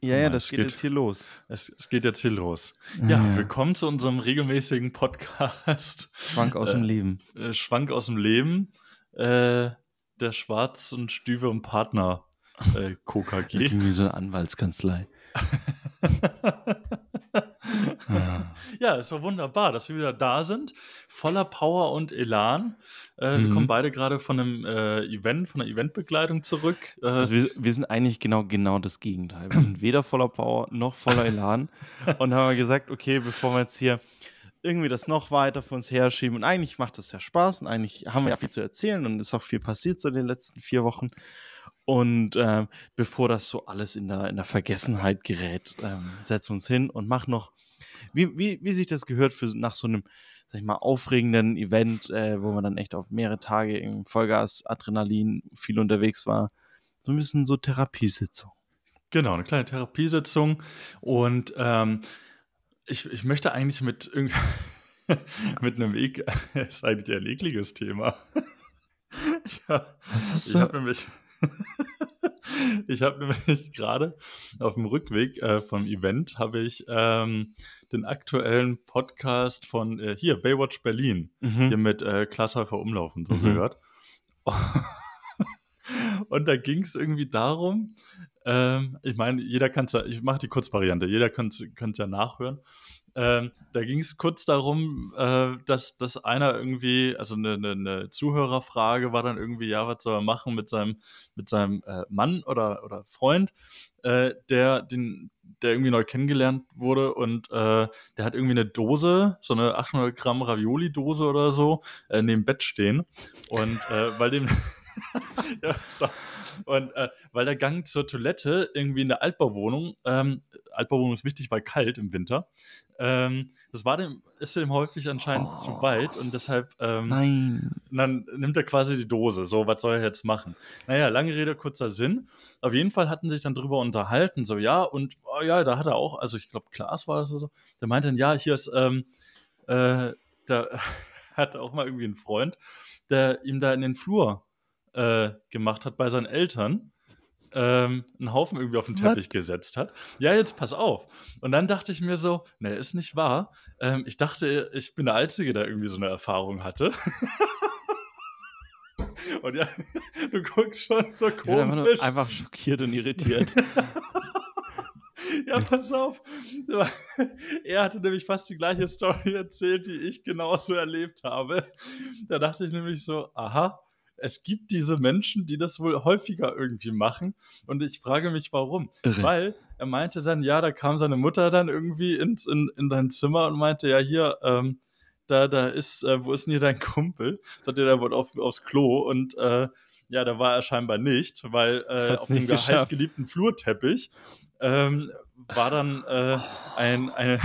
Ja, ja, das geht, geht, jetzt hier los. Es, es, geht jetzt hier los. Ja, ja, willkommen zu unserem regelmäßigen Podcast. Schwank aus äh, dem Leben. Äh, Schwank aus dem Leben. Äh, der Schwarz- und Stübe und Partner äh, KKG. Irgendwie so eine Anwaltskanzlei. ja, es war wunderbar, dass wir wieder da sind, voller Power und Elan. Äh, mhm. Wir kommen beide gerade von einem äh, Event, von einer Eventbegleitung zurück. Äh, also wir, wir, sind eigentlich genau genau das Gegenteil. Wir sind weder voller Power noch voller Elan und haben gesagt, okay, bevor wir jetzt hier irgendwie das noch weiter vor uns herschieben und eigentlich macht das ja Spaß und eigentlich haben wir ja viel zu erzählen und ist auch viel passiert so in den letzten vier Wochen. Und äh, bevor das so alles in der, in der Vergessenheit gerät, ähm, setzen wir uns hin und machen noch, wie, wie, wie sich das gehört für nach so einem, sag ich mal, aufregenden Event, äh, wo man dann echt auf mehrere Tage im Vollgas, Adrenalin viel unterwegs war. So ein bisschen so Therapiesitzung. Genau, eine kleine Therapiesitzung. Und ähm, ich, ich möchte eigentlich mit mit einem Ek ist eigentlich ein ekliges Thema. ja, Was hast du? Ich habe nämlich ich habe nämlich gerade auf dem Rückweg äh, vom Event habe ich ähm, den aktuellen Podcast von äh, hier Baywatch Berlin mhm. hier mit äh, Klaas Häufer Umlaufen so mhm. gehört. Und da ging es irgendwie darum, ähm, ich meine, jeder kann es ja, ich mache die Kurzvariante, jeder kann es ja nachhören. Ähm, da ging es kurz darum, äh, dass, dass einer irgendwie, also eine, eine, eine, Zuhörerfrage war dann irgendwie, ja, was soll er machen mit seinem, mit seinem äh, Mann oder, oder Freund, äh, der, den, der irgendwie neu kennengelernt wurde und äh, der hat irgendwie eine Dose, so eine 800 Gramm Ravioli-Dose oder so, äh, neben Bett stehen. Und äh, weil dem. ja, so. Und äh, weil der Gang zur Toilette irgendwie in der Altbauwohnung, ähm, Altbauwohnung ist wichtig, weil kalt im Winter, ähm, das war dem, ist dem häufig anscheinend oh. zu weit und deshalb ähm, Nein. dann nimmt er quasi die Dose. So, was soll er jetzt machen? Naja, lange Rede, kurzer Sinn. Auf jeden Fall hatten sich dann drüber unterhalten, so ja, und oh, ja, da hat er auch, also ich glaube, Klaas war das oder so, der meinte dann, ja, hier ist, ähm, äh, da hat auch mal irgendwie einen Freund, der ihm da in den Flur äh, gemacht hat bei seinen Eltern ähm, einen Haufen irgendwie auf den Teppich What? gesetzt hat. Ja, jetzt pass auf. Und dann dachte ich mir so, ne, ist nicht wahr. Ähm, ich dachte, ich bin der Einzige, der irgendwie so eine Erfahrung hatte. und ja, du guckst schon so komisch. Ja, einfach schockiert und irritiert. ja, pass auf. Er hatte nämlich fast die gleiche Story erzählt, die ich genauso erlebt habe. Da dachte ich nämlich so, aha, es gibt diese Menschen, die das wohl häufiger irgendwie machen. Und ich frage mich, warum. Irre. Weil er meinte dann, ja, da kam seine Mutter dann irgendwie ins, in, in dein Zimmer und meinte, ja, hier, ähm, da, da ist, äh, wo ist denn hier dein Kumpel? Da hat er wohl auf, aufs Klo und äh, ja, da war er scheinbar nicht, weil äh, auf dem heißgeliebten Flurteppich ähm, war dann äh, ein, eine,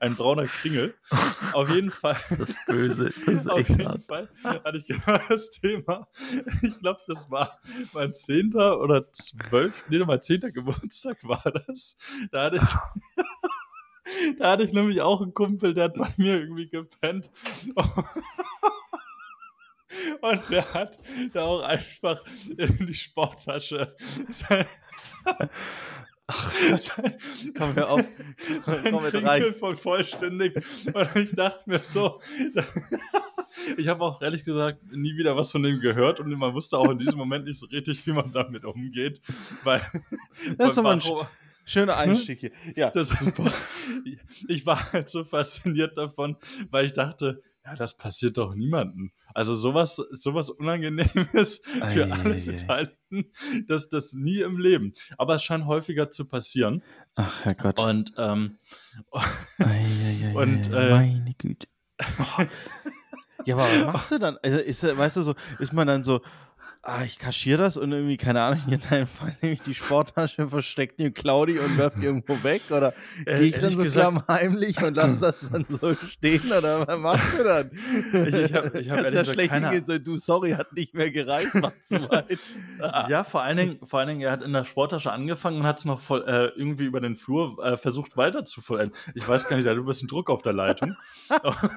ein brauner Kringel. Auf jeden Fall. Das ist böse. Das ist auf jeden hart. Fall hatte ich genau das Thema. Ich glaube, das war mein zehnter oder zwölf, nee, mein zehnter Geburtstag war das. Da hatte ich. Da hatte ich nämlich auch einen Kumpel, der hat bei mir irgendwie gepennt. Und der hat da auch einfach in die Sporttasche sein, Ach, komm wir auf. Sein komm mit rein. voll vollständig. Und ich dachte mir so, ich habe auch ehrlich gesagt nie wieder was von dem gehört und man wusste auch in diesem Moment nicht so richtig, wie man damit umgeht. Weil, das ist doch mal ein schöner Einstieg hier. Ja, das ist super. ich war halt so fasziniert davon, weil ich dachte, ja, das passiert doch niemandem. Also sowas, sowas Unangenehmes für ei, alle ei, Beteiligten, das das nie im Leben. Aber es scheint häufiger zu passieren. Ach Herrgott. Und ähm, und äh, meine Güte. Ja, aber was machst du dann? Also ist, weißt du so, ist man dann so, ah, ich kaschiere das und irgendwie, keine Ahnung, in deinem Fall nehme ich die Sporttasche, versteckt die Claudi und werf die irgendwo weg oder äh, gehe ich dann so gesagt, heimlich und lass das dann so stehen oder was machst du dann? Ich, ich habe ich hab ehrlich ja schlecht hingehen, so, du, sorry, hat nicht mehr gereicht, war zu weit. ja, vor allen, Dingen, vor allen Dingen, er hat in der Sporttasche angefangen und hat es noch voll, äh, irgendwie über den Flur äh, versucht weiter zu vollenden. Ich weiß gar nicht, da hat ein bisschen Druck auf der Leitung.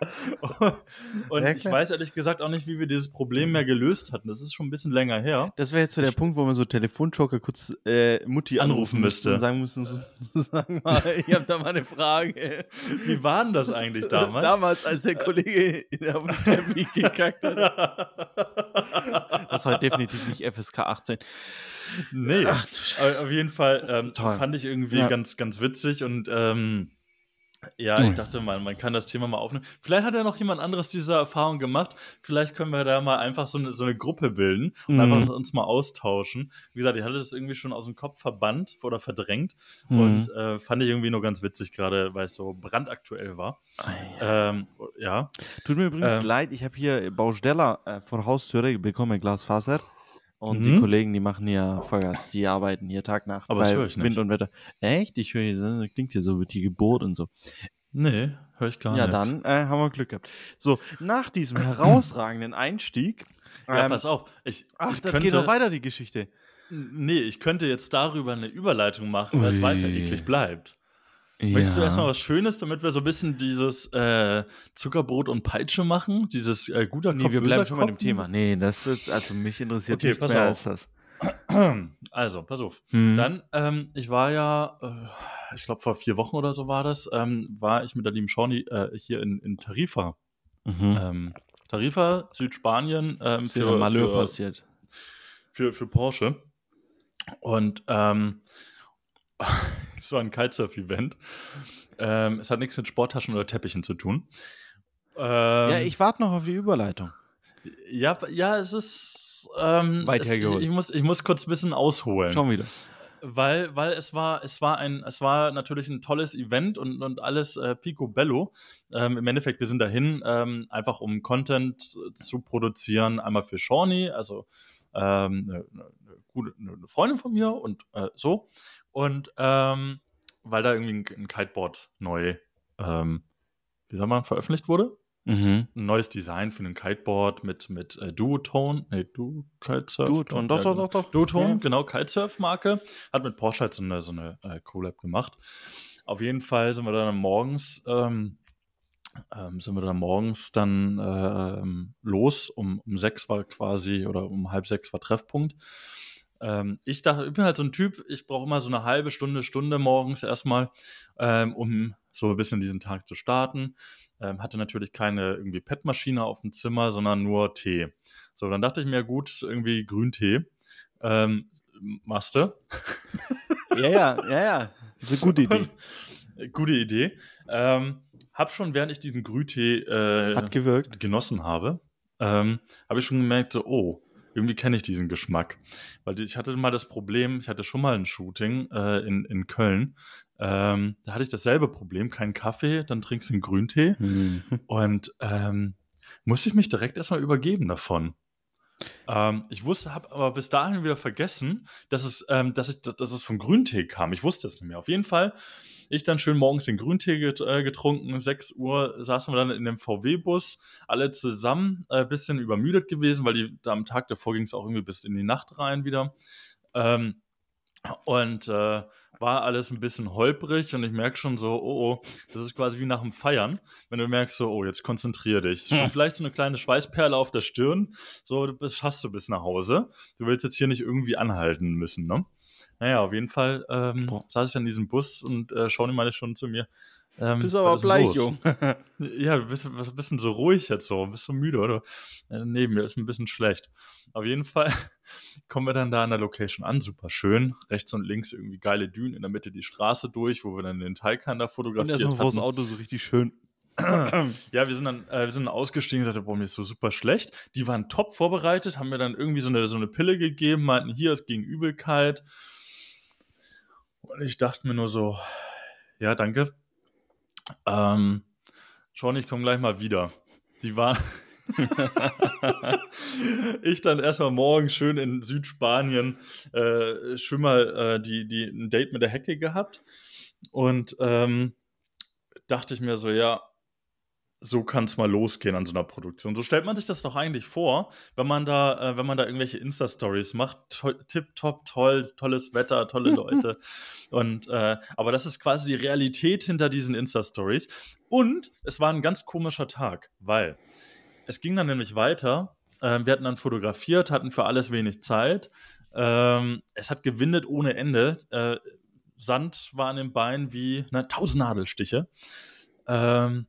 Und ich weiß ehrlich gesagt auch nicht, wie wir dieses Problem mehr gelöst hatten. Das ist schon ein bisschen länger her. Das wäre jetzt so der Punkt, wo man so Telefonjoker kurz äh, Mutti Anrufen anrufen müsste müsste. und sagen müssen, so, so, sag mal, ich habe da mal eine Frage. Wie war denn das eigentlich damals? Damals, als der Kollege in auf dem Teppich gekackt hat. Das heute definitiv nicht FSK 18. nee. Ach, auf jeden Fall ähm, fand ich irgendwie Ja. ganz, ganz witzig und ähm, ja, ich dachte mal, man kann das Thema mal aufnehmen. Vielleicht hat ja noch jemand anderes diese Erfahrung gemacht. Vielleicht können wir da mal einfach so eine, so eine Gruppe bilden und Mhm. einfach uns mal austauschen. Wie gesagt, ich hatte das irgendwie schon aus dem Kopf verbannt oder verdrängt Mhm. und äh, fand ich irgendwie nur ganz witzig, gerade weil es so brandaktuell war. Ähm, ja, Tut mir übrigens Ähm. leid, ich habe hier Baustella äh, vor Haustüre, ich bekomme Glasfaser. Und die Mhm. Kollegen, die machen hier Vollgas, die arbeiten hier Tag nach Aber das bei höre ich nicht. Wind und Wetter. Echt? Ich höre hier, das klingt hier so, wird die Geburt und so. nee, höre ich gar ja, nicht. dann äh, haben wir Glück gehabt. So, nach diesem herausragenden Einstieg. Ja, ähm, pass auf. Ich, ach, ich das könnte, geht noch weiter, die Geschichte. Nee, ich könnte jetzt darüber eine Überleitung machen, weil es weiter eklig bleibt. Möchtest du erstmal was Schönes, damit wir so ein bisschen dieses äh, Zuckerbrot und Peitsche machen? Dieses äh, guter Nee, Kopf, wir bleiben schon bei dem? Thema. Nee, das ist, also mich interessiert Okay, nichts pass mehr auf. als das. Also, pass auf. Hm. Dann, ähm, ich war ja, äh, ich glaube vor vier Wochen oder so war das, ähm, war ich mit der lieben Shawnee äh, hier in, in Tarifa. Mhm. Ähm, Tarifa, Südspanien, ähm, ist ja Malheur für, passiert. für, für Porsche. Und ähm, es war ein Kitesurf-Event. Ähm, es hat nichts mit Sporttaschen oder Teppichen zu tun. Ähm, ja, ich warte noch auf die Überleitung. ja, ja, es ist ähm, Weit es, ich, hergeholt. ich, muss, ich muss kurz ein bisschen ausholen. Schon wieder. weil, weil es war, es war ein, es war natürlich ein tolles Event und, und alles äh, picobello. Ähm, Im Endeffekt, wir sind dahin, ähm, einfach um Content zu produzieren, einmal für Shawnee, also ähm, eine, eine, gute eine Freundin von mir und äh, so. Und ähm, weil da irgendwie ein, ein Kiteboard neu, ähm, wie soll man, veröffentlicht wurde Mhm. ein neues Design für ein Kiteboard mit, mit äh, Duotone, nee, Du Kitesurf. Duotone, doch, doch, genau. doch, doch. Duotone, Ja. genau, Kitesurf-Marke. Hat mit Porsche halt so eine, so eine äh, Collab gemacht. Auf jeden Fall sind wir dann morgens, ähm, ähm, sind wir dann morgens dann äh, ähm, los. Um, um sechs war quasi, oder um halb sechs war Treffpunkt. Ähm, ich dachte, ich bin halt so ein Typ, ich brauche immer so eine halbe Stunde, Stunde morgens erstmal, ähm, um so ein bisschen diesen Tag zu starten. Ähm, hatte natürlich keine irgendwie PET-Maschine auf dem Zimmer, sondern nur Tee. So, dann dachte ich mir, gut, irgendwie Grüntee. Ähm, machst du? Ja, ja, ja, ja. Das ist eine gute Idee. Gute Idee. Ähm, hab schon, während ich diesen Grüntee äh, genossen habe, ähm, habe ich schon gemerkt, so, oh, irgendwie kenne ich diesen Geschmack. Weil ich hatte mal das Problem, ich hatte schon mal ein Shooting äh, in, in Köln. Ähm, da hatte ich dasselbe Problem, kein Kaffee, dann trinkst du einen Grüntee. Mhm. Und ähm, musste ich mich direkt erstmal übergeben davon. Ähm, ich wusste, habe aber bis dahin wieder vergessen, dass es, ähm, dass, ich, dass, dass es von Grüntee kam. Ich wusste es nicht mehr. Auf jeden Fall, ich dann schön morgens den Grüntee get, äh, getrunken. 6 Uhr saßen wir dann in dem VW-Bus, alle zusammen, ein äh, bisschen übermüdet gewesen, weil die, da am Tag davor ging es auch irgendwie bis in die Nacht rein wieder. Ähm, und äh, war alles ein bisschen holprig und ich merke schon so, oh, oh, das ist quasi wie nach dem Feiern, wenn du merkst so, oh, jetzt konzentrier dich. Schon Hm. vielleicht so eine kleine Schweißperle auf der Stirn, so, das schaffst du bis nach Hause. Du willst jetzt hier nicht irgendwie anhalten müssen, ne? Naja, auf jeden Fall ähm, Boah. saß ich an diesem Bus und äh, Shawnee meinte schon zu mir, ähm, Bist aber bleich, los? Jung. Ja, du bist, was bist denn so ruhig jetzt so? Bist du müde, oder? Äh, nee, mir ist ein bisschen schlecht. Auf jeden Fall kommen wir dann da an der Location an, super schön. Rechts und links irgendwie geile Dünen, in der Mitte die Straße durch, wo wir dann den Taycan da fotografiert vor das. Auto so richtig schön. Ja, wir sind dann, äh, wir sind dann ausgestiegen und sagten, boah, mir ist so super schlecht. Die waren top vorbereitet, haben mir dann irgendwie so eine, so eine Pille gegeben, meinten, hier ist gegen Übelkeit. Und ich dachte mir nur so, ja, danke. Ähm, schon, ich komme gleich mal wieder. Die war. ich dann erstmal morgen schön in Südspanien äh, schon mal äh, die, die, ein Date mit der Hecke gehabt. Und ähm, dachte ich mir so, ja, so kann es mal losgehen an so einer Produktion. So stellt man sich das doch eigentlich vor, wenn man da, äh, wenn man da irgendwelche Insta-Stories macht. To tipptopp, toll, tolles Wetter, tolle Leute. Und äh, aber das ist quasi die Realität hinter diesen Insta-Stories. Und es war ein ganz komischer Tag, weil es ging dann nämlich weiter. Äh, wir hatten dann fotografiert, hatten für alles wenig Zeit. Ähm, es hat gewindet ohne Ende. Äh, Sand war an den Beinen wie na, tausend Nadelstiche. Ähm,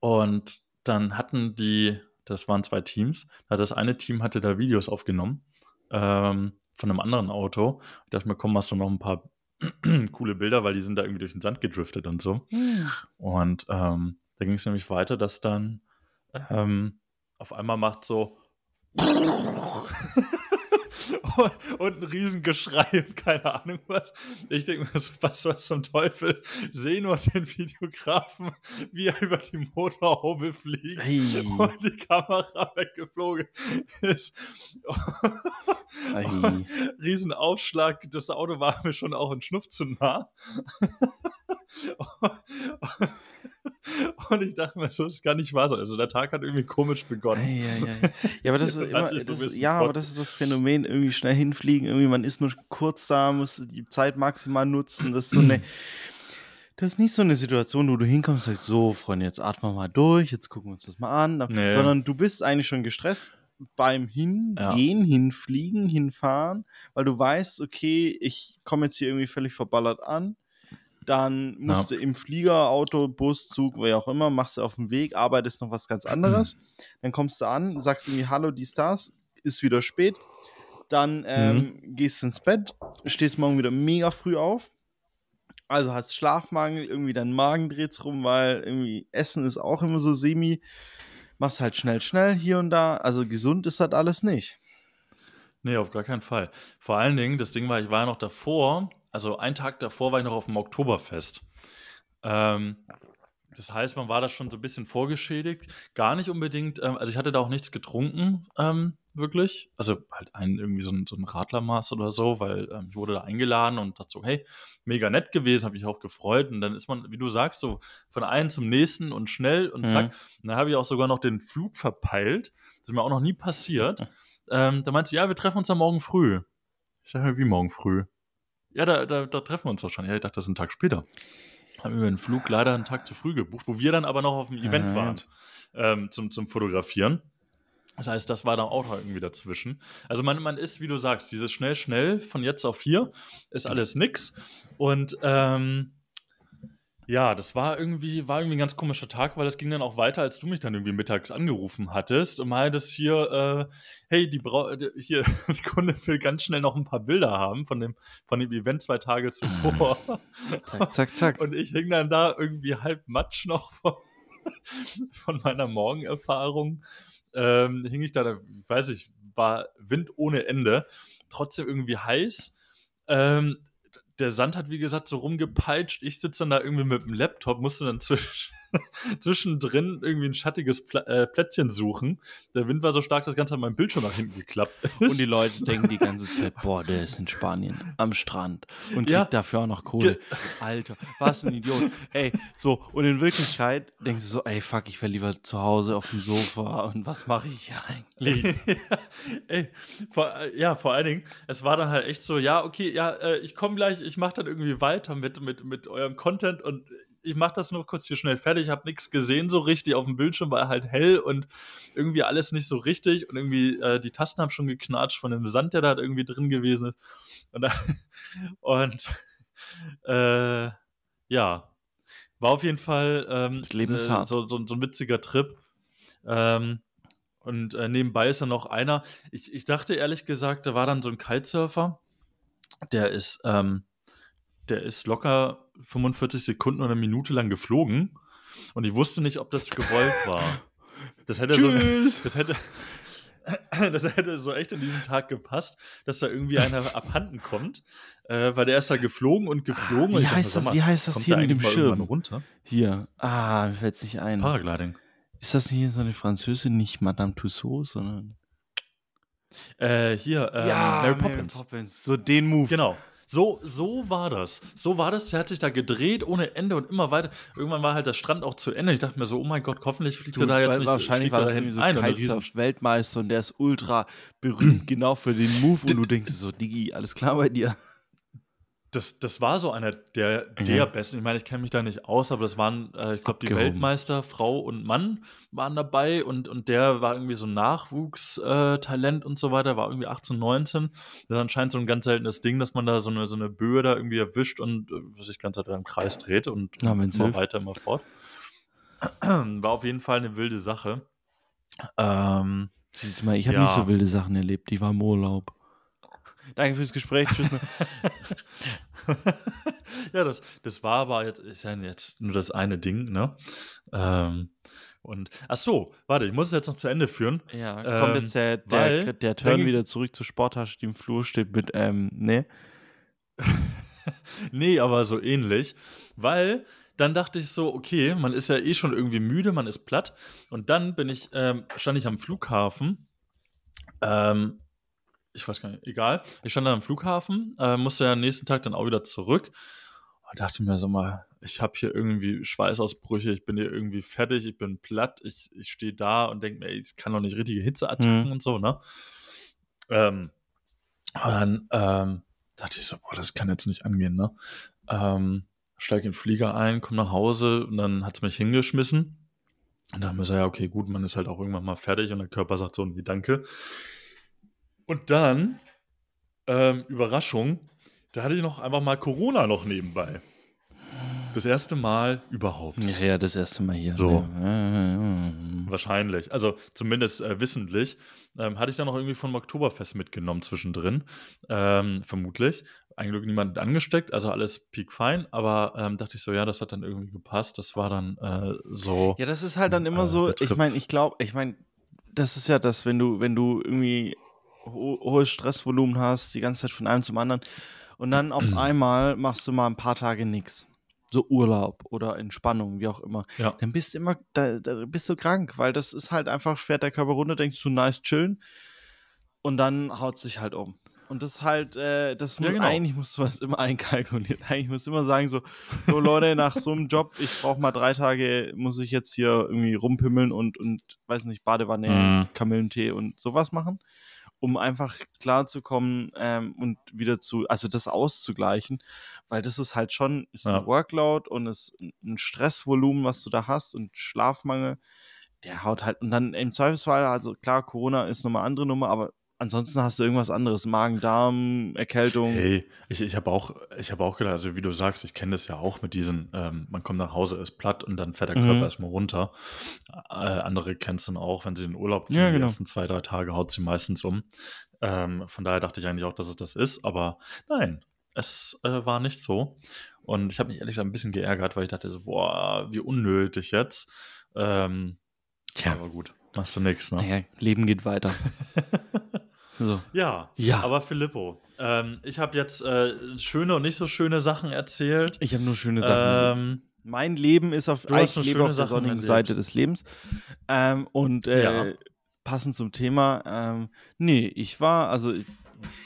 und dann hatten die, das waren zwei Teams, das eine Team hatte da Videos aufgenommen ähm, von einem anderen Auto. Ich dachte mir, komm, machst du noch ein paar coole Bilder, weil die sind da irgendwie durch den Sand gedriftet und so. Mhm. Und ähm, da ging es nämlich weiter, dass dann ähm, auf einmal macht so und ein Riesengeschrei und keine Ahnung was. Ich denke mir so, was, was zum Teufel? Sehe nur den Videografen, wie er über die Motorhaube fliegt hey. und die Kamera weggeflogen ist. Riesenaufschlag, das Auto war mir schon auch ein Schnupf zu nah. Und ich dachte mir, so ist gar nicht wahr. Also der Tag hat irgendwie komisch begonnen. Ja, ja, ja. ja aber das ist immer, das so ja, aber das ist das Phänomen, irgendwie schnell hinfliegen, irgendwie man ist nur kurz da, muss die Zeit maximal nutzen. Das ist so eine, das ist nicht so eine Situation, wo du hinkommst und sagst, so, Freunde, jetzt atmen wir mal durch, jetzt gucken wir uns das mal an. Nee. Sondern du bist eigentlich schon gestresst beim Hingehen, ja. hinfliegen, hinfahren, weil du weißt, okay, ich komme jetzt hier irgendwie völlig verballert an dann musst ja. du im Flieger, Auto, Bus, Zug, wer auch immer, machst du auf dem Weg, arbeitest noch was ganz anderes. Mhm. Dann kommst du an, sagst irgendwie Hallo, dies, das, ist wieder spät. Dann ähm, mhm. gehst du ins Bett, stehst morgen wieder mega früh auf. Also hast Schlafmangel, irgendwie dein Magen dreht rum, weil irgendwie Essen ist auch immer so semi. Machst halt schnell, schnell hier und da. Also gesund ist das alles nicht. Nee, auf gar keinen Fall. Vor allen Dingen, das Ding war, ich war ja noch davor, also einen Tag davor war ich noch auf dem Oktoberfest. Ähm, das heißt, man war da schon so ein bisschen vorgeschädigt. Gar nicht unbedingt, ähm, also ich hatte da auch nichts getrunken, ähm, wirklich. Also halt ein, irgendwie so ein, so ein Radlermaß oder so, weil ähm, ich wurde da eingeladen und dachte so, hey, mega nett gewesen, habe mich auch gefreut. Und dann ist man, wie du sagst, so von einem zum nächsten und schnell und zack. Mhm. Und dann habe ich auch sogar noch den Flug verpeilt. Das ist mir auch noch nie passiert. Ähm, da meinte sie, ja, wir treffen uns dann morgen früh. Ich dachte mir, wie morgen früh? Ja, da, da, da treffen wir uns doch schon. Ja, ich dachte, das ist ein Tag später. Haben wir den Flug leider einen Tag zu früh gebucht, wo wir dann aber noch auf dem Event waren ähm, zum, zum Fotografieren. Das heißt, das war dann auch irgendwie dazwischen. Also man, man ist, wie du sagst, dieses schnell, schnell von jetzt auf hier ist alles nix. Und ähm, ja, das war irgendwie, war irgendwie ein ganz komischer Tag, weil es ging dann auch weiter, als du mich dann irgendwie mittags angerufen hattest und meintest hier, äh, hey, die Bra hier, die Kunde will ganz schnell noch ein paar Bilder haben von dem, von dem Event zwei Tage zuvor. zack, zack, zack. Und ich hing dann da irgendwie halb matsch noch von, von meiner Morgenerfahrung. Ähm, hing ich da, weiß ich, war Wind ohne Ende, trotzdem irgendwie heiß. Ähm, der Sand hat, wie gesagt, so rumgepeitscht. Ich sitze dann da irgendwie mit dem Laptop, musste dann zwischen, zwischendrin irgendwie ein schattiges Pla äh, Plätzchen suchen. Der Wind war so stark, dass das Ganze an meinem Bildschirm nach hinten geklappt ist. Und die Leute denken die ganze Zeit, boah, der ist in Spanien am Strand und kriegt ja. dafür auch noch Kohle. Ge Alter, was ein Idiot. ey, so, und in Wirklichkeit denkst du so, ey, fuck, ich wäre lieber zu Hause auf dem Sofa und was mache ich hier eigentlich? ja, ey, vor, ja, vor allen Dingen, es war dann halt echt so, ja, okay, ja, äh, ich komme gleich, ich mache dann irgendwie weiter mit, mit, mit eurem Content und ich mache das nur kurz hier schnell fertig. Ich habe nichts gesehen so richtig. Auf dem Bildschirm war halt hell und irgendwie alles nicht so richtig. Und irgendwie äh, die Tasten haben schon geknatscht von dem Sand, der da irgendwie drin gewesen ist. Und, und äh, ja, war auf jeden Fall ähm, äh. So, so, so, ein witziger Trip. Ähm, und äh, nebenbei ist da noch einer. Ich, ich dachte ehrlich gesagt, da war dann so ein Kitesurfer. Der ist, ähm, der ist locker 45 Sekunden oder eine Minute lang geflogen und ich wusste nicht, ob das gewollt war. Das hätte Tschüss. so. Das hätte, das hätte so echt in diesen Tag gepasst, dass da irgendwie einer abhanden kommt, äh, weil der ist da geflogen und geflogen. Wie, und heißt, dachte, das, mal, wie heißt das hier mit dem Schirm? Runter? Hier. Ah, mir fällt es nicht ein. Paragliding. Ist das hier so eine Französin, nicht Madame Tussauds, sondern. Äh, hier, ähm, ja, Mary Poppins. Mary Poppins. So den Move. Genau. So, so war das. So war das. Der hat sich da gedreht ohne Ende und immer weiter. Irgendwann war halt der Strand auch zu Ende. Ich dachte mir so, oh mein Gott, hoffentlich fliegt Du, er da jetzt nicht. wahrscheinlich war das da irgendwie so ein Kitesurf-Weltmeister und der ist ultra berühmt genau für den Move und du denkst so, Digi, alles klar bei dir? Das, das war so einer der, der Mhm. besten. Ich meine, ich kenne mich da nicht aus, aber das waren, äh, ich glaube, die. Weltmeister, Frau und Mann waren dabei und, und der war irgendwie so ein Nachwuchstalent äh, und so weiter, war irgendwie 18, 19. Das ist anscheinend so ein ganz seltenes Ding, dass man da so eine, so eine Böe da irgendwie erwischt und äh, sich ganz halt im Kreis dreht und Na, immer hilft. weiter, immer fort. War auf jeden Fall eine wilde Sache. Ähm, Siehst du mal, ich habe nicht Ja. so wilde Sachen erlebt, die war im Urlaub. Danke fürs Gespräch. Tschüss. ja, das, das war aber jetzt, ist ja jetzt nur das eine Ding, ne? Ähm, und, ach so, warte, ich muss es jetzt noch zu Ende führen. ja, kommt Ähm, jetzt der, weil- der, der Turn wieder zurück zur Sporttasche, die im Flur steht mit, ähm, ne? Nee, aber so ähnlich, weil dann dachte ich so, okay, man ist ja eh schon irgendwie müde, man ist platt. Und dann bin ich, ähm, stand ich am Flughafen. Ähm, ich weiß gar nicht, egal. Ich stand dann am Flughafen, äh, musste ja am nächsten Tag dann auch wieder zurück und dachte mir so mal, ich habe hier irgendwie Schweißausbrüche, ich bin hier irgendwie fertig, ich bin platt, ich, ich stehe da und denke mir, ey, ich kann doch nicht richtige Hitzeattacken Mhm. und so, ne? Ähm, und dann ähm, dachte ich so, boah, das kann jetzt nicht angehen, ne? Ähm, steige in den Flieger ein, komme nach Hause und dann hat es mich hingeschmissen. Und dann haben wir so, ja, okay, gut, man ist halt auch irgendwann mal fertig und der Körper sagt so wie Danke. Und dann, ähm, Überraschung, da hatte ich noch einfach mal Corona noch nebenbei. Das erste Mal überhaupt. Ja, ja, das erste Mal hier. So. Ja. Wahrscheinlich. Also zumindest äh, wissentlich. Ähm, hatte ich dann noch irgendwie vom Oktoberfest mitgenommen zwischendrin. Ähm, vermutlich. Ein Glück niemand angesteckt, also alles piekfein. Aber ähm, dachte ich so, ja, das hat dann irgendwie gepasst. Das war dann äh, so. Ja, das ist halt dann immer Äh, so, ich meine, ich glaube, ich meine, das ist ja das, wenn du, wenn du irgendwie ho hohes Stressvolumen hast, die ganze Zeit von einem zum anderen und dann auf einmal machst du mal ein paar Tage nichts. So Urlaub oder Entspannung, wie auch immer. Ja. Dann bist du immer, da, da bist du krank, weil das ist halt einfach, fährt der Körper runter, denkst du, nice chillen und dann haut sich halt um. Und das ist halt, äh, das Ja, muss, genau. eigentlich musst du das immer einkalkulieren. Eigentlich musst du immer sagen, so, so Leute, nach so einem Job, ich brauche mal drei Tage, muss ich jetzt hier irgendwie rumpimmeln und, und weiß nicht, Badewanne, Mhm. Kamillentee und sowas machen, um einfach klarzukommen ähm, und wieder zu, also das auszugleichen, weil das ist halt schon, ist Ja. ein Workload und ist ein Stressvolumen, was du da hast und Schlafmangel, der haut halt, und dann im Zweifelsfall, also klar, Corona ist nochmal andere Nummer, aber ansonsten hast du irgendwas anderes, Magen, Darm, Erkältung. Hey, ich, ich habe auch, ich hab auch gedacht, also wie du sagst, ich kenne das ja auch mit diesen, ähm, man kommt nach Hause, ist platt und dann fährt der Mhm. Körper erstmal runter. Äh, andere kennen es dann auch, wenn sie in den Urlaub Ja, die genau. ersten zwei, drei Tage haut sie meistens um. Ähm, von daher dachte ich eigentlich auch, dass es das ist, aber nein, es äh, war nicht so. Und ich habe mich ehrlich gesagt ein bisschen geärgert, weil ich dachte so, boah, wie unnötig jetzt. Ähm, Tja. Aber gut, machst du nichts, ne? Naja, Leben geht weiter. so. Ja, Ja. aber Filippo, ähm, ich habe jetzt äh, schöne und nicht so schöne Sachen erzählt. Ich habe nur schöne Sachen. Ähm, mein Leben ist auf, ich lebe auf der Sachen sonnigen erlebt. Seite des Lebens. Ähm, und äh, Ja. passend zum Thema, ähm, nee, ich war, also ich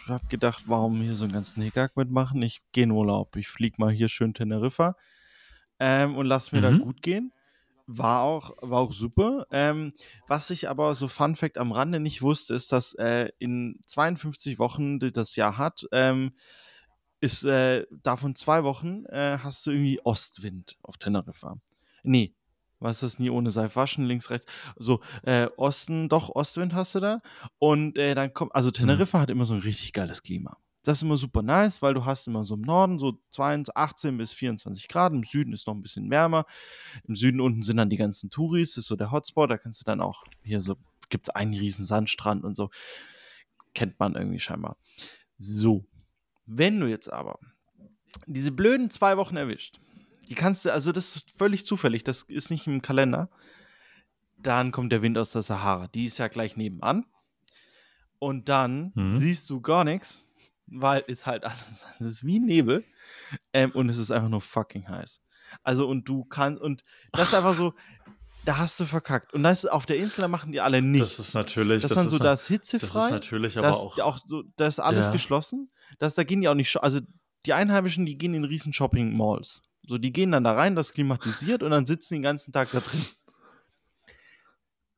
habe gedacht, warum hier so einen ganzen Hickhack mitmachen? Ich gehe in Urlaub. Ich fliege mal hier schön Teneriffa ähm, und lass mir da Mhm. gut gehen. War auch, war auch super. Ähm, was ich aber so Fun Fact am Rande nicht wusste, ist, dass äh, in 52 Wochen, die das Jahr hat, ähm, ist äh, davon zwei Wochen äh, hast du irgendwie Ostwind auf Teneriffa. Nee, was ist das nie ohne Seife waschen, links, rechts. So, äh, Osten, doch, Ostwind hast du da. Und äh, dann kommt, also Teneriffa hat immer so ein richtig geiles Klima. Das ist immer super nice, weil du hast immer so im Norden so 22, 18 bis 24 Grad, im Süden ist noch ein bisschen wärmer. Im Süden unten sind dann die ganzen Touris, ist so der Hotspot, da kannst du dann auch hier so, gibt es einen riesen Sandstrand und so. Kennt man irgendwie scheinbar. So, wenn du jetzt aber diese blöden zwei Wochen erwischt, die kannst du, also das ist völlig zufällig, das ist nicht im Kalender, dann kommt der Wind aus der Sahara. Die ist ja gleich nebenan. Und dann Mhm. siehst du gar nichts, weil es halt alles, es ist wie Nebel ähm, und es ist einfach nur fucking heiß. Also und du kannst, und das ist einfach so, da hast du verkackt. Und das ist auf der Insel, da machen die alle nichts. das ist natürlich. das ist dann so, da ist das hitzefrei. ist natürlich aber Das, auch. auch so, da ist alles Ja. geschlossen. Das, da gehen die auch nicht, also die Einheimischen, die gehen in riesen Shopping-Malls. So, die gehen dann da rein, das klimatisiert und dann sitzen die den ganzen Tag da drin.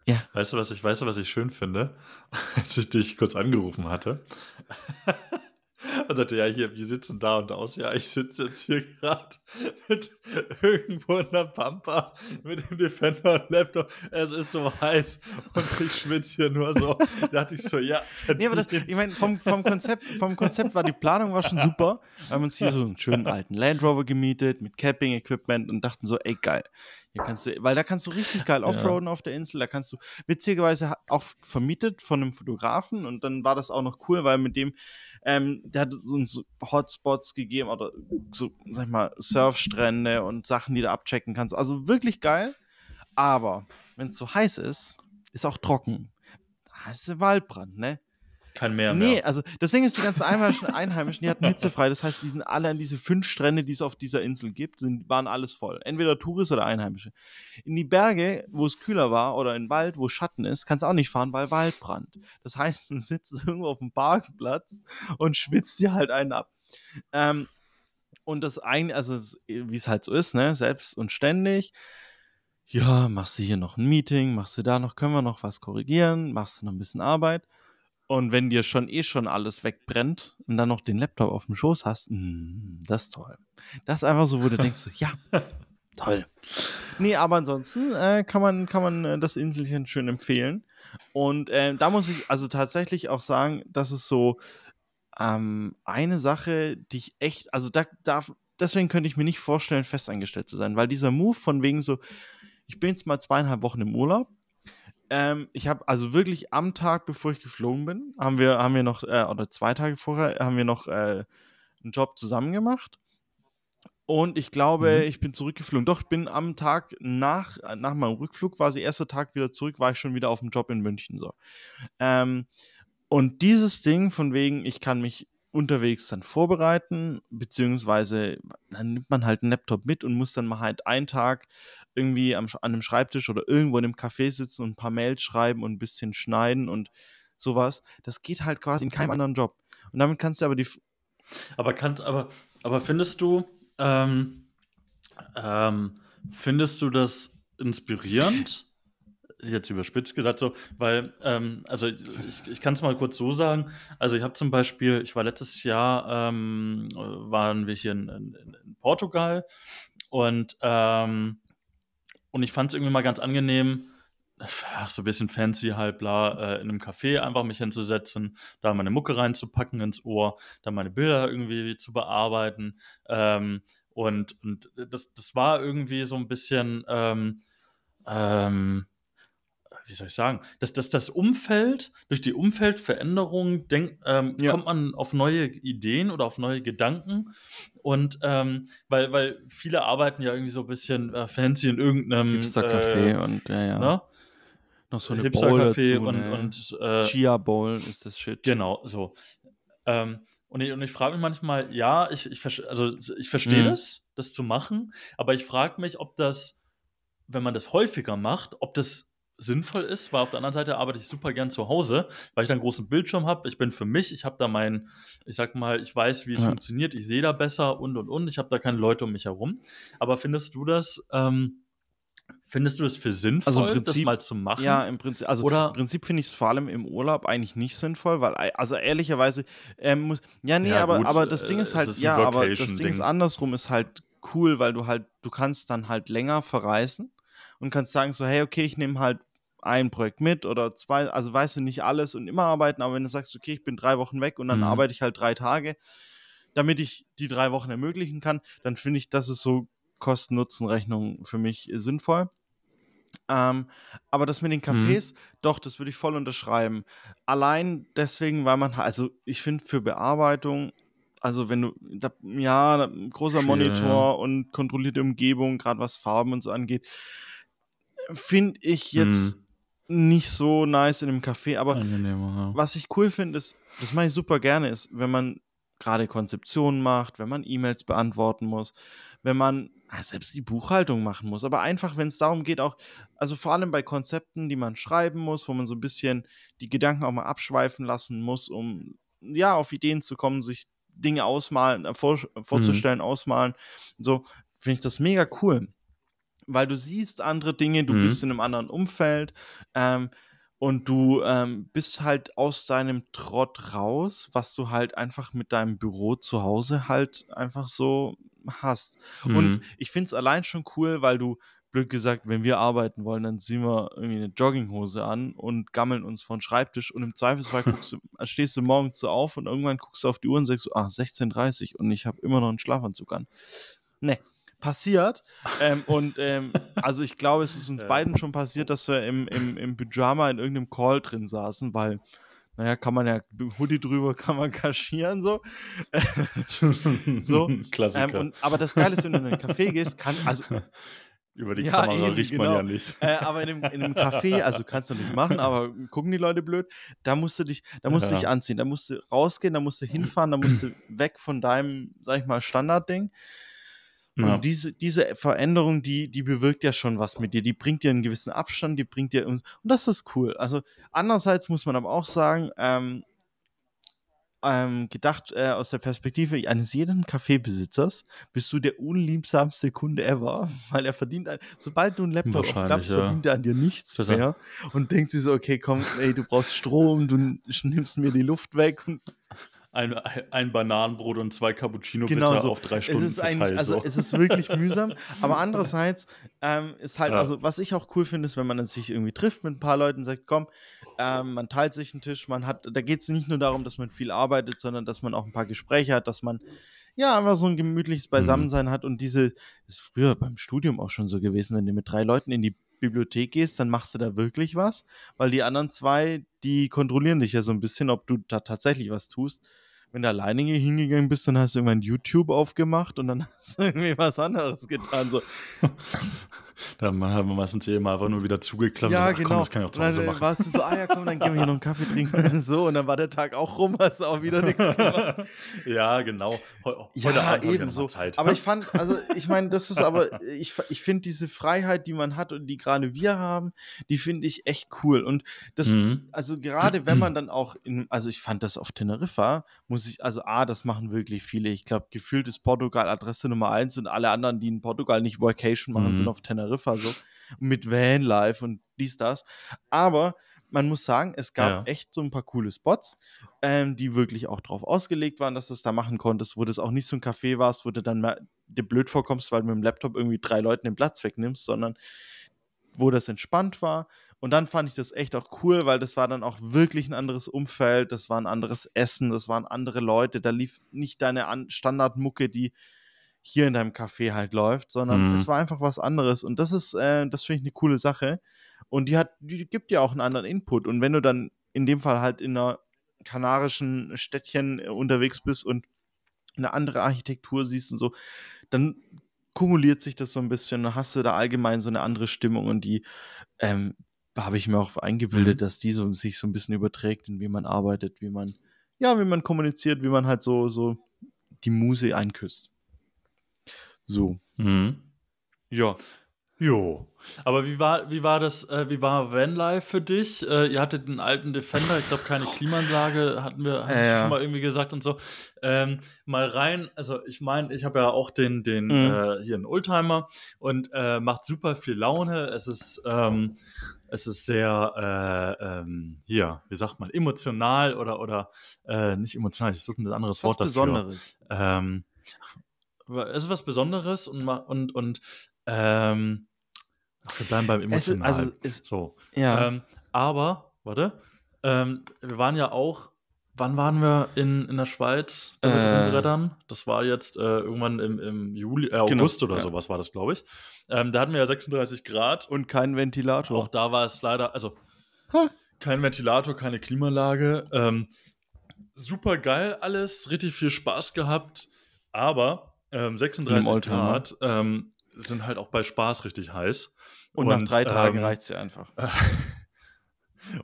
Ja. Weißt du, was ich, weißt du, was ich schön finde? Als ich dich kurz angerufen hatte. Und sagte, ja, hier, wir sitzen da und aus. Ja, ich sitze jetzt hier gerade mit irgendwo in der Pampa mit dem Defender und Laptop. Es ist so heiß und ich schwitze hier nur so. Da dachte ich so, ja. Nee, aber das, ich meine, vom, vom, Konzept, vom Konzept war die Planung war schon super. Wir haben uns hier so einen schönen alten Land Rover gemietet mit Camping-Equipment und dachten so, ey, geil. Hier kannst du, weil da kannst du richtig geil offroaden ja. auf der Insel. Da kannst du witzigerweise auch vermietet von einem Fotografen und dann war das auch noch cool, weil mit dem ähm, der hat uns Hotspots gegeben oder so, sag ich mal, Surfstrände und Sachen, die du abchecken kannst. Also wirklich geil. Aber wenn es so heiß ist, ist auch trocken. Da ist Waldbrand, ne? Kein Meer mehr. Nee, also das Ding ist, die ganzen Einheimischen, Einheimischen die hatten hitzefrei. Das heißt, die sind alle an diese fünf Strände, die es auf dieser Insel gibt, sind, waren alles voll. Entweder Touristen oder Einheimische. In die Berge, wo es kühler war, oder in Wald, wo Schatten ist, kannst du auch nicht fahren, weil Waldbrand. Das heißt, du sitzt irgendwo auf dem Parkplatz und schwitzt dir halt einen ab. Ähm, und das eigentlich, also wie es halt so ist, ne, selbst und ständig. Ja, machst du hier noch ein Meeting, machst du da noch, können wir noch was korrigieren, machst du noch ein bisschen Arbeit und wenn dir schon eh schon alles wegbrennt und dann noch den Laptop auf dem Schoß hast, mh, hm, das ist toll. Das ist einfach so, wo du denkst, so, ja, toll. Nee, aber ansonsten äh, kann man, kann man äh, das Inselchen schön empfehlen. Und äh, da muss ich also tatsächlich auch sagen, das ist so ähm, eine Sache, die ich echt, also da, da, deswegen könnte ich mir nicht vorstellen, festeingestellt zu sein, weil dieser Move von wegen so, ich bin jetzt mal zweieinhalb Wochen im Urlaub, ähm, ich habe also wirklich am Tag, bevor ich geflogen bin, haben wir, haben wir noch, äh, oder zwei Tage vorher, haben wir noch äh, einen Job zusammen gemacht. Und ich glaube, mhm. ich bin zurückgeflogen. Doch, ich bin am Tag nach, nach meinem Rückflug, quasi erster Tag wieder zurück, war ich schon wieder auf dem Job in München. So. Ähm, und dieses Ding von wegen, ich kann mich unterwegs dann vorbereiten, beziehungsweise dann nimmt man halt einen Laptop mit und muss dann mal halt einen Tag irgendwie am, an einem Schreibtisch oder irgendwo in einem Café sitzen und ein paar Mails schreiben und ein bisschen schneiden und sowas. Das geht halt quasi in keinem anderen Job. Und damit kannst du aber die. Aber, kann, aber, aber findest du, ähm, ähm, findest du das inspirierend? Jetzt überspitzt gesagt so, weil, ähm, also ich, ich kann es mal kurz so sagen. Also ich habe zum Beispiel, ich war letztes Jahr, ähm, waren wir hier in, in, in Portugal und ähm, und ich fand es irgendwie mal ganz angenehm, so ein bisschen fancy halt, bla, äh, in einem Café einfach mich hinzusetzen, da meine Mucke reinzupacken ins Ohr, da meine Bilder irgendwie zu bearbeiten. Ähm, und und das, das war irgendwie so ein bisschen, ähm, ähm, wie soll ich sagen, dass, dass das Umfeld, durch die Umfeldveränderung denk, ähm, ja. kommt man auf neue Ideen oder auf neue Gedanken. Und ähm, weil, weil viele arbeiten ja irgendwie so ein bisschen äh, fancy in irgendeinem Hipster-Café äh, und ja, ja. Ne? Noch so eine Hipster-Café und, ne? und äh, Chia Bowl ist das Shit. Genau, so. Ähm, und ich, und ich frage mich manchmal, ja, ich, ich, also ich verstehe mhm. das, das zu machen, aber ich frage mich, ob das, wenn man das häufiger macht, ob das sinnvoll ist, weil auf der anderen Seite arbeite ich super gern zu Hause, weil ich da einen großen Bildschirm habe. Ich bin für mich, ich habe da mein, ich sag mal, ich weiß, wie es ja. funktioniert, ich sehe da besser und und und. Ich habe da keine Leute um mich herum. Aber findest du das, ähm, findest du das für sinnvoll, also Prinzip, das mal zu machen? Ja, im Prinzip, also Oder? im Prinzip finde ich es vor allem im Urlaub eigentlich nicht sinnvoll, weil, also ehrlicherweise ähm, muss, ja, nee, ja, aber, gut, aber das Ding ist äh, halt, ist ja, aber das Ding ist andersrum, ist halt cool, weil du halt, du kannst dann halt länger verreisen und kannst sagen so, hey, okay, ich nehme halt ein Projekt mit oder zwei, also weißt du nicht alles und immer arbeiten, aber wenn du sagst, okay, ich bin drei Wochen weg und dann mhm. arbeite ich halt drei Tage, damit ich die drei Wochen ermöglichen kann, dann finde ich, das ist so Kosten-Nutzen-Rechnung für mich sinnvoll. Ähm, aber das mit den mhm. Cafés, mhm. doch, das würde ich voll unterschreiben. Allein deswegen, weil man, also ich finde für Bearbeitung, also wenn du, da, ja, großer Monitor ja. und kontrollierte Umgebung, gerade was Farben und so angeht, finde ich jetzt mhm. nicht so nice in einem Café. Aber ja. was ich cool finde, ist, das mache ich super gerne, ist, wenn man gerade Konzeptionen macht, wenn man E-Mails beantworten muss, wenn man ah, selbst die Buchhaltung machen muss. Aber einfach, wenn es darum geht, auch, also vor allem bei Konzepten, die man schreiben muss, wo man so ein bisschen die Gedanken auch mal abschweifen lassen muss, um ja auf Ideen zu kommen, sich Dinge ausmalen, äh, vor, vorzustellen, Mhm. ausmalen. So finde ich das mega cool. Weil du siehst andere Dinge, du Mhm. bist in einem anderen Umfeld ähm, und du ähm, bist halt aus deinem Trott raus, was du halt einfach mit deinem Büro zu Hause halt einfach so hast. Und Mhm. ich finde es allein schon cool, weil du, blöd gesagt, wenn wir arbeiten wollen, dann ziehen wir irgendwie eine Jogginghose an und gammeln uns von Schreibtisch und im Zweifelsfall guckst du, äh, stehst du morgens so auf und irgendwann guckst du auf die Uhr und sagst ah, 16.30 und ich habe immer noch einen Schlafanzug an. Ne, passiert. Ähm, und ähm, also ich glaube, es ist uns Ja. beiden schon passiert, dass wir im, im, im Pyjama in irgendeinem Call drin saßen, weil, naja, kann man ja, Hoodie drüber kann man kaschieren, so. so. Ähm, Klassiker. und, aber das Geile ist, wenn du in einen Café gehst, kann, also Über die Ja, Kamera eben, riecht man genau. ja nicht. äh, aber in einem, in einem Café, also kannst du nicht machen, aber gucken die Leute blöd, da musst du dich, da musst du dich Ja. anziehen, da musst du rausgehen, da musst du hinfahren, da musst du weg von deinem, sag ich mal, Standardding. Und Ja. diese, diese Veränderung, die, die bewirkt ja schon was mit dir. Die bringt dir einen gewissen Abstand, die bringt dir. Und das ist cool. Also, andererseits muss man aber auch sagen, ähm, ähm, gedacht äh, aus der Perspektive eines jeden Kaffeebesitzers, bist du der unliebsamste Kunde ever, weil er verdient, ein, sobald du einen Laptop aufklappst, ja. verdient er an dir nichts Besser. mehr und denkt sich so, okay, komm, ey, du brauchst Strom, du nimmst mir die Luft weg und Ein, ein Bananenbrot und zwei Cappuccino Genau bitte so. auf drei es Stunden ist eigentlich, verteilt. also so. es ist wirklich mühsam, aber andererseits ähm, ist halt, Ja. also was ich auch cool finde, ist, wenn man sich irgendwie trifft mit ein paar Leuten und sagt, komm, ähm, man teilt sich einen Tisch, man hat, da geht es nicht nur darum, dass man viel arbeitet, sondern dass man auch ein paar Gespräche hat, dass man ja einfach so ein gemütliches Beisammensein hat und diese, ist früher beim Studium auch schon so gewesen, wenn du mit drei Leuten in die Bibliothek gehst, dann machst du da wirklich was, weil die anderen zwei, die kontrollieren dich ja so ein bisschen, ob du da tatsächlich was tust. Wenn du alleine hingegangen bist, dann hast du irgendwann YouTube aufgemacht und dann hast du irgendwie was anderes getan. So, Da haben wir meistens eh mal einfach nur wieder zugeklappt. ja, und genau. Komm, das kann ich auch zu Hause machen. warst du so, ah ja, komm, dann gehen wir hier noch einen Kaffee trinken. so, und dann war der Tag auch rum, hast du auch wieder nichts gemacht. ja, genau. Heu heute Ja, Abend hab ich eben so. Zeit. Aber ich fand, also ich meine, das ist aber, ich, ich finde diese Freiheit, die man hat und die gerade wir haben, die finde ich echt cool. Und das, Mhm. also gerade wenn man dann auch in, also ich fand das auf Teneriffa, muss ich, also A, das machen wirklich viele. Ich glaube, gefühlt ist Portugal Adresse Nummer eins und alle anderen, die in Portugal nicht Vacation machen, Mhm. sind auf Teneriffa so. Mit Vanlife und dies, das. Aber man muss sagen, es gab Ja. echt so ein paar coole Spots, ähm, die wirklich auch drauf ausgelegt waren, dass du es da machen konntest, wo das auch nicht so ein Café warst, wo du dann mal dir blöd vorkommst, weil du mit dem Laptop irgendwie drei Leuten den Platz wegnimmst, sondern wo das entspannt war. Und dann fand ich das echt auch cool, weil das war dann auch wirklich ein anderes Umfeld, das war ein anderes Essen, das waren andere Leute, da lief nicht deine An Standardmucke, die hier in deinem Café halt läuft, sondern Mhm. es war einfach was anderes. Und das ist, äh, das finde ich eine coole Sache. Und die hat, die gibt dir auch einen anderen Input. Und wenn du dann in dem Fall halt in einer kanarischen Städtchen äh, unterwegs bist und eine andere Architektur siehst und so, dann kumuliert sich das so ein bisschen. Dann hast du da allgemein so eine andere Stimmung und die ähm, habe ich mir auch eingebildet, Mhm. dass die so, sich so ein bisschen überträgt, in wie man arbeitet, wie man, ja, wie man kommuniziert, wie man halt so, so die Muse einküsst. So. Mhm. Ja. Jo. Aber wie war, wie war das, äh, wie war Vanlife für dich? Äh, ihr hattet einen alten Defender, ich glaube keine Klimaanlage, hatten wir, hast Ja, du schon mal irgendwie gesagt und so. Ähm, mal rein, also ich meine, ich habe ja auch den, den Mhm. äh, hier einen Oldtimer und äh, macht super viel Laune. Es ist, ähm, es ist sehr, äh, ähm, hier, wie sagt man, emotional oder, oder äh, nicht emotional, ich suche ein anderes Was Wort dafür. Besonderes. Es ist was Besonderes und, und, und ähm, ach, wir bleiben beim Es ist, Emotionalen. also, es, so. ja. Ähm, aber, warte, ähm, wir waren ja auch, wann waren wir in, in der Schweiz Äh. Das war jetzt äh, irgendwann im, im Juli, äh, Genau, August oder ja. sowas war das, glaube ich. Ähm, da hatten wir ja 36 Grad. und kein Ventilator. Auch da war es leider, also Ha. kein Ventilator, keine Klimaanlage. Ähm, super geil alles, richtig viel Spaß gehabt, aber ähm, 36 Oldtimer. Grad ähm, sind halt auch bei Spaß richtig heiß. und, nach drei Tagen ähm, reicht es ja einfach.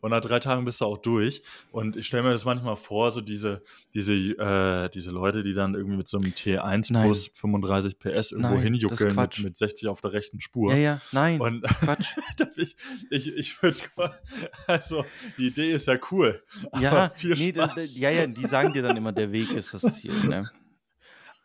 Und nach drei Tagen bist du auch durch. Und ich stelle mir das manchmal vor, so diese, diese, äh, diese Leute, die dann irgendwie mit so einem T1 Nein. plus 35 PS irgendwo Nein, hinjuckeln mit, mit 60 auf der rechten Spur. Ja, ja, nein, Und Quatsch. ich, ich, ich würde, also die Idee ist ja cool. Ja, viel nee, Spaß. ja, ja, die sagen dir dann immer, der Weg ist das Ziel. Ne?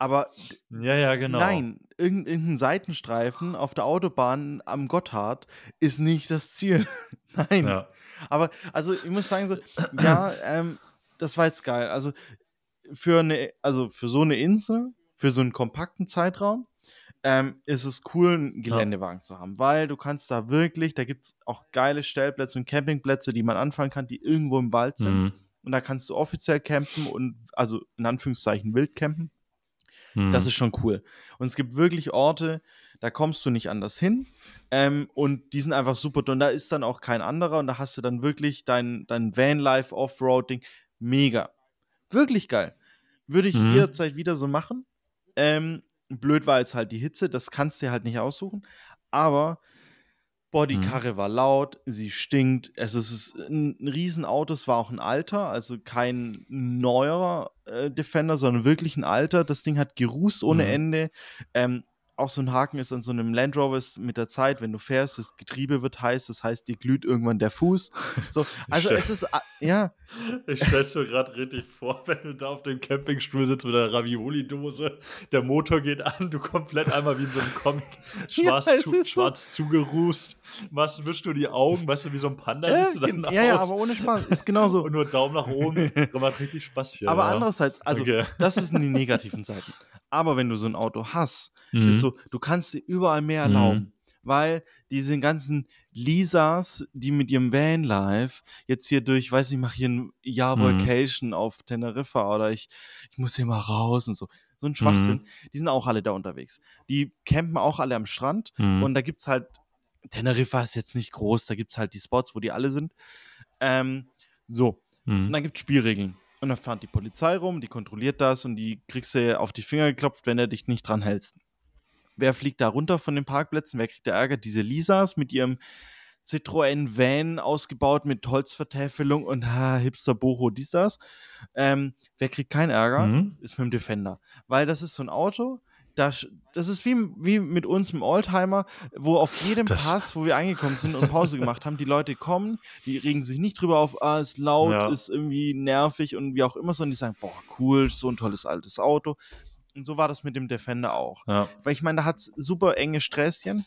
Aber Ja, ja, genau. nein, irgend- irgendein Seitenstreifen auf der Autobahn am Gotthard ist nicht das Ziel. nein. Ja. Aber also ich muss sagen, so, ja, ähm, das war jetzt geil. Also für eine, also für so eine Insel, für so einen kompakten Zeitraum, ähm, ist es cool, einen Geländewagen zu haben, weil du kannst da wirklich, da gibt es auch geile Stellplätze und Campingplätze, die man anfahren kann, die irgendwo im Wald sind. Mhm. Und da kannst du offiziell campen und also in Anführungszeichen wild campen. Mhm. Das ist schon cool. Und es gibt wirklich Orte, da kommst du nicht anders hin. Ähm, und die sind einfach super. Und da ist dann auch kein anderer. Und da hast du dann wirklich dein, dein Vanlife Offroading. Mega. Wirklich geil. Würde ich Mhm. jederzeit wieder so machen. Ähm, blöd war jetzt halt die Hitze. Das kannst du dir halt nicht aussuchen. Aber, boah, die Mhm. Karre war laut. Sie stinkt. Es ist ein, Riesenauto. Es war auch ein alter. Also kein neuerer äh, Defender, sondern wirklich ein alter. Das Ding hat gerußt ohne Mhm. Ende. Ähm, auch so ein Haken ist an so einem Land Rover ist mit der Zeit, wenn du fährst, das Getriebe wird heiß, das heißt, dir glüht irgendwann der Fuß. So, also stell- es ist, a- ja, Ich stell's mir gerade richtig vor, wenn du da auf dem Campingstuhl sitzt mit einer Ravioli-Dose, der Motor geht an, du komplett einmal wie in so einem Comic schwarz, es zu, ist so. schwarz zugerußt, machst, wischst du die Augen, weißt du, wie so ein Panda ja, siehst du dann ja, ja, aus aber ohne Spaß, ist genauso. und nur Daumen nach oben, macht richtig Spaß hier. aber ja. andererseits, also Okay. das sind die negativen Seiten. Aber wenn du so ein Auto hast, Mhm. ist so, du kannst dir überall mehr Mhm. erlauben. Weil diese ganzen Lisas, die mit ihrem Vanlife jetzt hier durch, weiß ich mache hier ein Jahr Mhm. Vacation auf Teneriffa oder ich, ich muss hier mal raus und so. So ein Schwachsinn. Mhm. Die sind auch alle da unterwegs. Die campen auch alle am Strand Mhm. und da gibt es halt, Teneriffa ist jetzt nicht groß, da gibt es halt die Spots, wo die alle sind. Ähm, so, und Mhm. dann gibt es Spielregeln. Und dann fährt die Polizei rum, die kontrolliert das und die kriegst du auf die Finger geklopft, wenn du dich nicht dran hältst. Wer fliegt da runter von den Parkplätzen? Wer kriegt da Ärger? Diese Lisas mit ihrem Citroën Van ausgebaut mit Holzvertäfelung und ha, Hipster Boho, dies, das. Ähm, wer kriegt keinen Ärger? Mhm. Ist mit dem Defender. Weil das ist so ein Auto, das, das ist wie, wie mit uns im Oldtimer, wo auf jedem Das- Pass, wo wir angekommen sind und Pause gemacht haben, die Leute kommen, die regen sich nicht drüber auf, ah, ist laut, Ja. ist irgendwie nervig und wie auch immer, sondern die sagen, boah, cool, so ein tolles altes Auto. Und so war das mit dem Defender auch. Ja. Weil ich meine, da hat es super enge Sträßchen.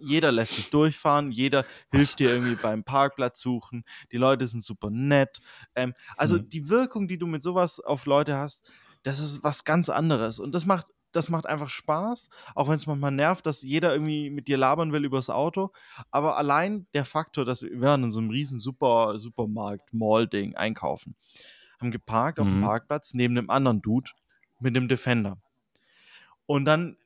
Jeder lässt sich durchfahren, jeder hilft dir irgendwie beim Parkplatz suchen. Die Leute sind super nett. Ähm, also Mhm. die Wirkung, die du mit sowas auf Leute hast, das ist was ganz anderes. Und das macht, das macht einfach Spaß, auch wenn es manchmal nervt, dass jeder irgendwie mit dir labern will über das Auto. Aber allein der Faktor, dass wir waren in so einem riesen Super, Supermarkt, Mall-Ding einkaufen, haben geparkt auf dem Mhm. Parkplatz neben einem anderen Dude mit dem Defender. Und dann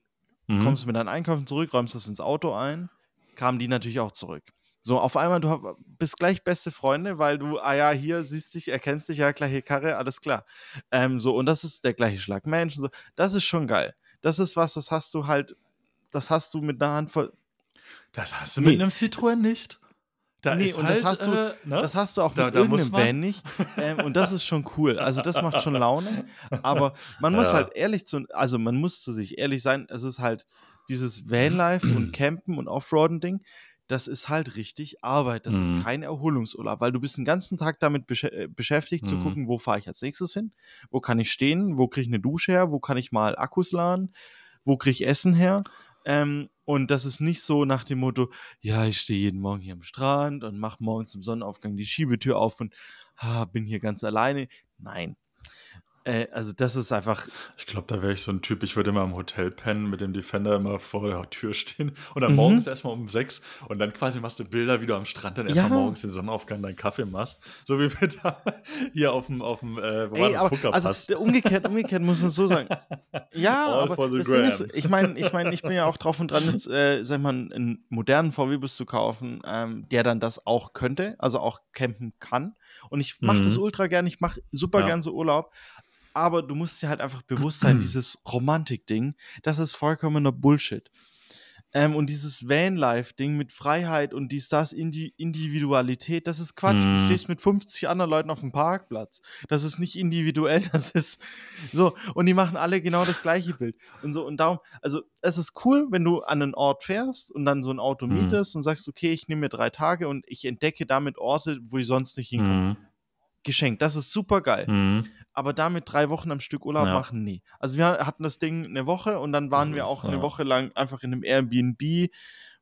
Mhm. kommst du mit deinen Einkaufen zurück, räumst das ins Auto ein, kamen die natürlich auch zurück. So, auf einmal, du bist gleich beste Freunde, weil du, ah ja, hier siehst dich, erkennst dich, ja, gleiche Karre, alles klar. Ähm, so, und das ist der gleiche Schlag Mensch. So, das ist schon geil. Das ist was, das hast du halt, das hast du mit einer Handvoll, Das hast du Nee. mit einem Citroën nicht. Da Nee, ist und das halt, hast du- äh, ne? das hast du auch Da- mit da irgendeinem Van nicht. Ähm, und das ist schon cool. Also, das macht schon Laune. Aber man muss Ja. halt ehrlich zu, also man muss zu sich ehrlich sein, es ist halt dieses Vanlife und Campen und Offroaden-Ding, das ist halt richtig Arbeit. Das Mhm. ist kein Erholungsurlaub, weil du bist den ganzen Tag damit beschä äh, beschäftigt, zu Mhm. gucken, wo fahre ich als nächstes hin, wo kann ich stehen, wo kriege ich eine Dusche her, wo kann ich mal Akkus laden, wo kriege ich Essen her. Ähm, und das ist nicht so nach dem Motto, ja, ich stehe jeden Morgen hier am Strand und mache morgens im Sonnenaufgang die Schiebetür auf und ah, bin hier ganz alleine. Nein. Äh, also das ist einfach, Ich glaube, da wäre ich so ein Typ, ich würde immer im Hotel pennen, mit dem Defender immer vor der Tür stehen und dann Mhm. morgens erstmal um sechs und dann quasi machst du Bilder, wie du am Strand dann Ja. erstmal morgens den Sonnenaufgang deinen Kaffee machst. So wie wir da hier auf dem, auf dem äh, wo ey, das, aber, also umgekehrt, umgekehrt muss man so sagen. Ja, All aber for the das Ding ist, ich meine, ich meine, ich bin ja auch drauf und dran, jetzt, äh, sag mal, einen modernen VW-Bus zu kaufen, ähm, der dann das auch könnte, also auch campen kann. Und ich mache das Mhm. ultra gern, ich mache super Ja. gern so Urlaub. Aber du musst dir halt einfach bewusst sein, dieses Romantik-Ding, das ist vollkommener Bullshit. Ähm, und dieses Vanlife-Ding mit Freiheit und dies, das, Indi Individualität, das ist Quatsch. Du Mhm. stehst mit 50 anderen Leuten auf dem Parkplatz. Das ist nicht individuell, das ist so. Und die machen alle genau das gleiche Bild. Und so, und darum, also es ist cool, wenn du an einen Ort fährst und dann so ein Auto Mhm. mietest und sagst, okay, ich nehme mir drei Tage und ich entdecke damit Orte, wo ich sonst nicht hinkomme. Mhm. Geschenkt. Das ist super geil. Mhm. Aber damit drei Wochen am Stück Urlaub Ja. machen, nee. Also wir hatten das Ding eine Woche und dann waren wir auch eine. Woche lang einfach in einem Airbnb,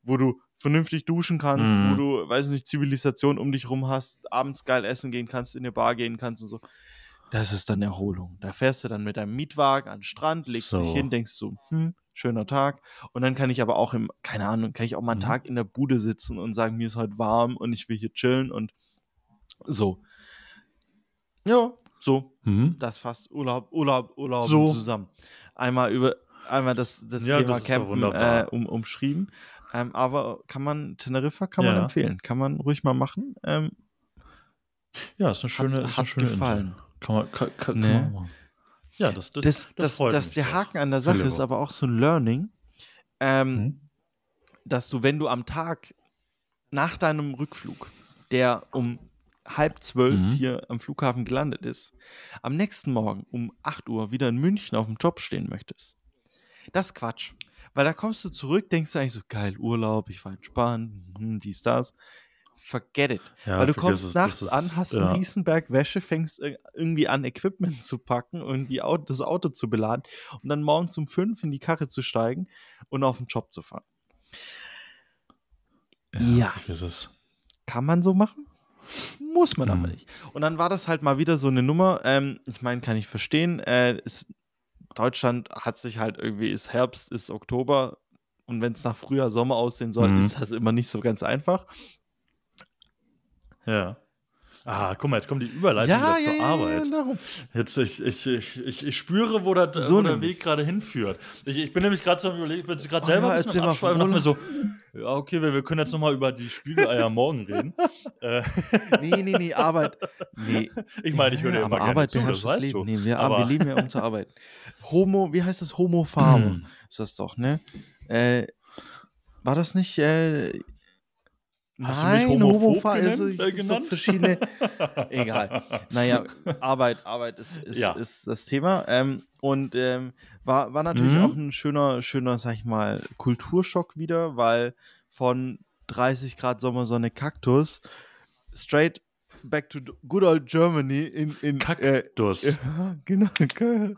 wo du vernünftig duschen kannst, Mhm. wo du, weiß nicht, Zivilisation um dich rum hast, abends geil essen gehen kannst, in eine Bar gehen kannst und so. Das ist dann Erholung. Da fährst du dann mit deinem Mietwagen an den Strand, legst dich So. hin, denkst so, hm, schöner Tag. Und dann kann ich aber auch im, keine Ahnung, kann ich auch mal einen Mhm. Tag in der Bude sitzen und sagen, mir ist heute warm und ich will hier chillen und so. Ja, so Mhm. das fasst Urlaub, Urlaub, Urlaub So. zusammen. Einmal über, einmal das, das Ja, Thema das ist Campen äh, um, umschrieben. Ähm, aber kann man, Teneriffa kann man Ja. empfehlen. Kann man ruhig mal machen. Ähm, Ja, ist eine schöne, hat ist eine hat schöne gefallen. Insel. Kann man, kann, kann, Ne? kann man machen. Ja, das, das, Das, das, freut das, mich der. Haken an der Sache ist Oliver. aber auch so ein Learning, ähm, Mhm. dass du, wenn du am Tag nach deinem Rückflug, der um halb zwölf Mhm. hier am Flughafen gelandet ist, am nächsten Morgen um 8 Uhr wieder in München auf dem Job stehen möchtest. Das ist Quatsch. Weil da kommst du zurück, denkst du eigentlich so, geil, Urlaub, ich war entspannt, hm, dies, das. Forget it. Ja, Weil du kommst es, nachts ist- an, hast ja. einen Riesenberg Wäsche, fängst ir- irgendwie an, Equipment zu packen und die Auto, das Auto zu beladen und dann morgens um fünf in die Karre zu steigen und auf den Job zu fahren. Ja. Es. Kann man so machen? Muss man aber Mhm. nicht. Und dann war das halt mal wieder so eine Nummer. Ähm, ich meine, kann ich verstehen. Äh, ist, Deutschland hat sich halt irgendwie, ist Herbst, ist Oktober. Und wenn es nach Frühjahr, Sommer aussehen soll, Mhm. ist das immer nicht so ganz einfach. Ja. Ah, guck mal, jetzt kommt die Überleitung wieder zur Arbeit. darum. Jetzt, ich, ich, ich, ich, spüre, wo, das, So wo der. Weg gerade hinführt. Ich, ich bin nämlich gerade so überlegt, ich bin gerade Oh selber ja, ein bisschen Abschweifen und dachte mir so, ja, okay, wir, wir können jetzt nochmal über die Spiegeleier morgen reden. äh, Nee, nee, nee, Arbeit. Nee. ich meine, ich höre dir Ja, immer gerne Arbeit zu, das weißt Leben. du. Nee, wir, Aber- wir leben ja um zu arbeiten. Homo, wie heißt das? Homo Farmer Hm. ist das doch, ne? Äh, war das nicht, äh, Hast du mich Nein, homophob Homo ist genannt- äh, gibt so genannt? verschiedene. Egal. Naja, Arbeit, Arbeit ist, ist, Ja. ist das Thema. Ähm, und ähm, war, war natürlich Mhm. auch ein schöner, schöner, sag ich mal, Kulturschock wieder, weil von 30 Grad Sommersonne Kaktus straight back to good old Germany in, in äh, Kaktus. ja, genau,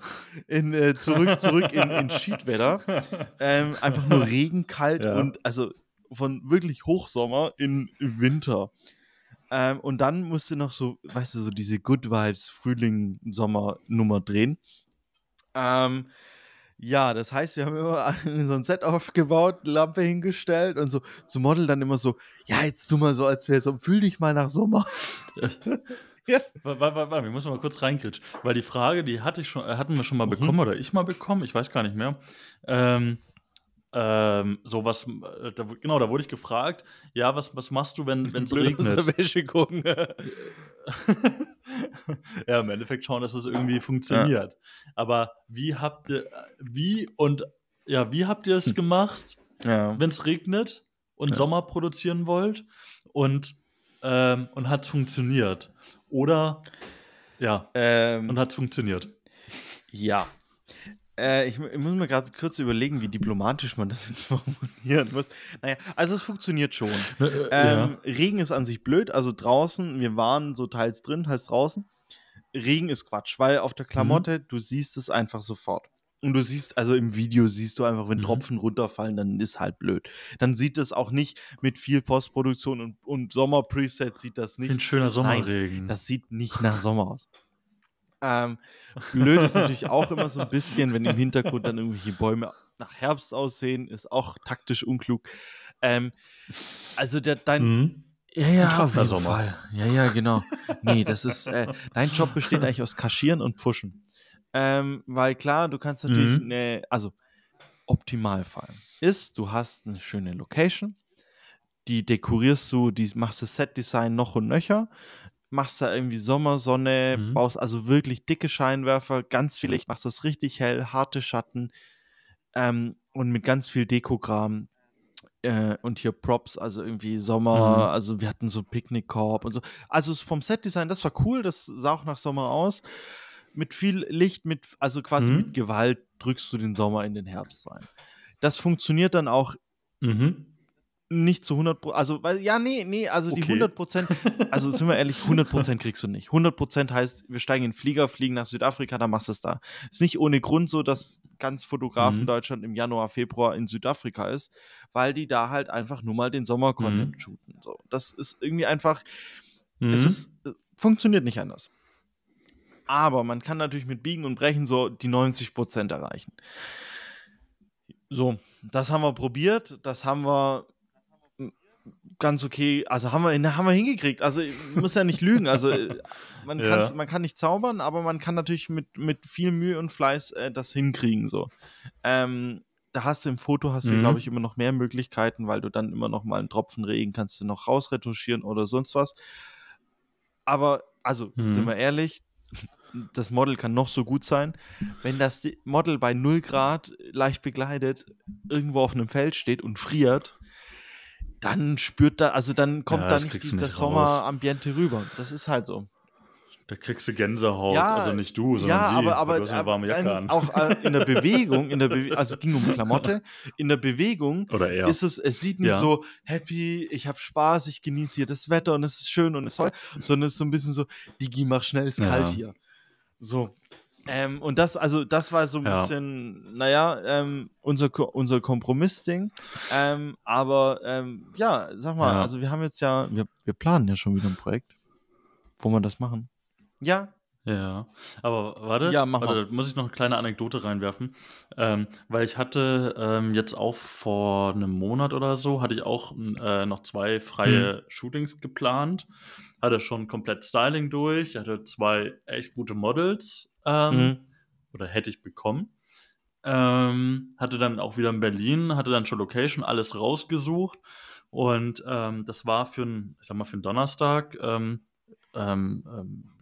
in, äh, zurück, zurück in, in Schiedwetter. Ähm, einfach nur Regen, kalt Ja. und also von wirklich Hochsommer in Winter. Ähm, und dann musste noch so, weißt du, so diese Good Vibes Frühling-Sommer-Nummer drehen. Ähm, ja, das heißt, wir haben immer so ein Set aufgebaut, Lampe hingestellt und so zum Model dann immer so, ja, jetzt tu mal so, als wäre so, fühl dich mal nach Sommer. Ja. Warte, warte, warte, wir müssen mal kurz reinkritschen. Weil die Frage, die hatte ich schon, äh, hatten wir schon mal Mhm. bekommen oder ich mal bekommen, ich weiß gar nicht mehr. Ähm, ähm, so was, äh, da, genau, da wurde ich gefragt, ja, was, was machst du, wenn es regnet? Wäsche gucken. ja, im Endeffekt schauen, dass es irgendwie funktioniert. Aber wie habt ihr, wie und ja, wie habt ihr es gemacht, ja. wenn es regnet und Ja. Sommer produzieren wollt und, ähm, und hat es funktioniert? Oder ja, Ähm, und hat es funktioniert. Ja. Äh, ich, ich muss mir gerade kurz überlegen, wie diplomatisch man das jetzt formulieren muss. Naja, also es funktioniert schon. Äh, Ähm, Regen ist an sich blöd, also draußen, wir waren so teils drin, teils draußen. Regen ist Quatsch, weil auf der Mhm. Klamotte, du siehst es einfach sofort. Und du siehst, also im Video siehst du einfach, wenn Mhm. Tropfen runterfallen, dann ist halt blöd. Dann sieht es auch nicht mit viel Postproduktion und, und Sommer-Presets sieht das Wie ein nicht. schöner Nein, Sommerregen. Das sieht nicht nach Sommer aus. Ähm, blöd ist natürlich auch immer so ein bisschen, wenn im Hintergrund dann irgendwelche Bäume nach Herbst aussehen, ist auch taktisch unklug. Ähm, also der, dein, mhm. ja, ja, auf jeden Sommer. Fall. Ja, ja, genau. Nee, das ist, äh, dein Job besteht eigentlich aus Kaschieren und Pfuschen. Ähm, weil klar, du kannst natürlich, Mhm. ne, also Optimalfall ist, du hast eine schöne Location, die dekorierst du, die machst das Set-Design noch und nöcher, machst da irgendwie Sommersonne, Mhm. baust also wirklich dicke Scheinwerfer, ganz viel Licht, machst das richtig hell, harte Schatten ähm, und mit ganz viel Dekokram. äh, und hier Props, also irgendwie Sommer, Mhm. also wir hatten so Picknickkorb und so. Also vom Setdesign, das war cool, das sah auch nach Sommer aus. Mit viel Licht, mit also quasi mit Mhm. Gewalt drückst du den Sommer in den Herbst rein. Das funktioniert dann auch Mhm. Nicht zu 100 also, weil ja, ne, ne, also die Okay. 100 also sind wir ehrlich, 100% kriegst du nicht. 100% heißt, wir steigen in 'n Flieger, fliegen nach Südafrika, dann machst du's da. Ist nicht ohne Grund so, dass ganz Fotografen Mhm. Deutschland im Januar, Februar in Südafrika ist, weil die da halt einfach nur mal den Sommer-Content Mhm. shooten, so. Das ist irgendwie einfach es Mhm. ist äh, funktioniert nicht anders. Aber man kann natürlich mit Biegen und Brechen so die 90% erreichen. So, das haben wir probiert, das haben wir ganz okay also haben wir haben wir hingekriegt. Also, ich muss ja nicht lügen. Also, man Ja. man kann nicht zaubern, aber man kann natürlich mit mit viel Mühe und Fleiß, äh, das hinkriegen so. Ähm, da hast du im Foto hast du, glaube Mhm. ich, immer noch mehr Möglichkeiten, weil du dann immer noch mal 'n Tropfen Regen kannst du noch rausretuschieren oder sonst was. Aber also, sind wir Mhm. ehrlich, das Model kann noch so gut sein. Wenn das Model bei 0 Grad leicht bekleidet irgendwo auf 'nem Feld steht und friert, dann spürt da also, dann kommt Ja, da das nicht das raus. Sommerambiente rüber. Das ist halt so. Da kriegst du Gänsehaut. Ja, Also nicht du, sondern ja, sie, aber aber du hast 'ne aber, warme Jacke ähm, an. auch, äh, in der Bewegung in der Bewe also, ging um Klamotte. In der Bewegung Oder er. ist es es sieht nicht Ja. so happy, ich habe Spaß, ich genieße hier das Wetter und es ist schön und es ist toll, sondern es ist so 'n bisschen so: „Digi, mach schnell, ist kalt hier.“ So. Ähm, und das also, das war so 'n Ja. bisschen, na ja, ähm, unser Ko unser Kompromissding. Ähm, aber, ähm, ja, sag mal, Ja. also, wir haben jetzt ja wir wir planen ja schon wieder 'n Projekt, wo wir das machen. Ja. Ja, aber warte, Ja, mach warte, da muss ich noch 'ne kleine Anekdote reinwerfen. Ähm, weil ich hatte, ähm, jetzt auch vor 'nem Monat oder so hatte ich auch äh, noch 2 Mhm. freie Shootings geplant. Hatte schon komplett Styling durch, hatte 2 echt gute Models, ähm, Mhm. oder hätte ich bekommen. Ähm, hatte dann auch wieder in Berlin hatte dann schon Location, alles rausgesucht und, ähm, das war für 'n ich sage mal, für 'n Donnerstag, ähm, ähm,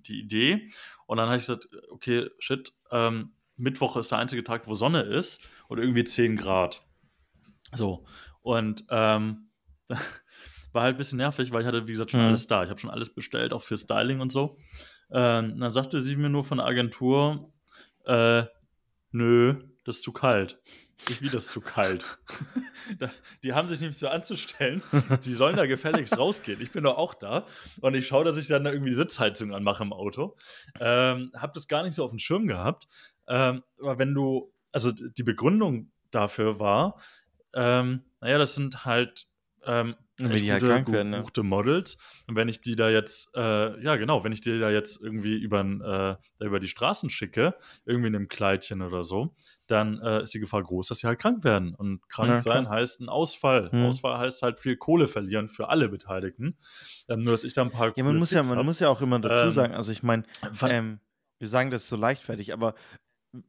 die Idee. Und dann habe ich gesagt: „Okay, shit, ähm, Mittwoch ist der einzige Tag, wo Sonne ist und irgendwie 10 Grad.“ So, und, ähm, war halt bisschen nervig, weil ich hatte, wie gesagt, schon Mhm. alles da. Ich habe schon alles bestellt, auch für Styling und so. Ähm, dann sagte sie mir nur von der Agentur: „Äh, nö, das ist zu kalt.“ Ich: „Wie, das ist zu kalt?“ Da die haben sich nämlich so anzustellen, die sollen da gefälligst rausgehen. Ich bin doch auch da und ich schaue, dass ich dann da irgendwie die Sitzheizung anmache im Auto. Ähm, habe das gar nicht so aufm Schirm gehabt. Ähm, aber wenn du also, die Begründung dafür war, ähm, na ja, das sind halt, ähm, Wenn echt die halt gute, krank werden, ne? gebuchte Models. Und wenn ich die da jetzt äh, ja genau, wenn ich die da jetzt irgendwie übern äh, über die Straßen schicke, irgendwie in 'nem Kleidchen oder so, dann, äh, ist die Gefahr groß, dass sie halt krank werden. Und krank Ja, sein heißt 'n Ausfall. Mhm. Ausfall heißt halt viel Kohle verlieren für alle Beteiligten. Ähm, nur dass ich da 'n paar Ja, man muss ja man muss ja auch immer dazu Ähm, sagen also, ich meine, ähm, wir sagen das so leichtfertig, aber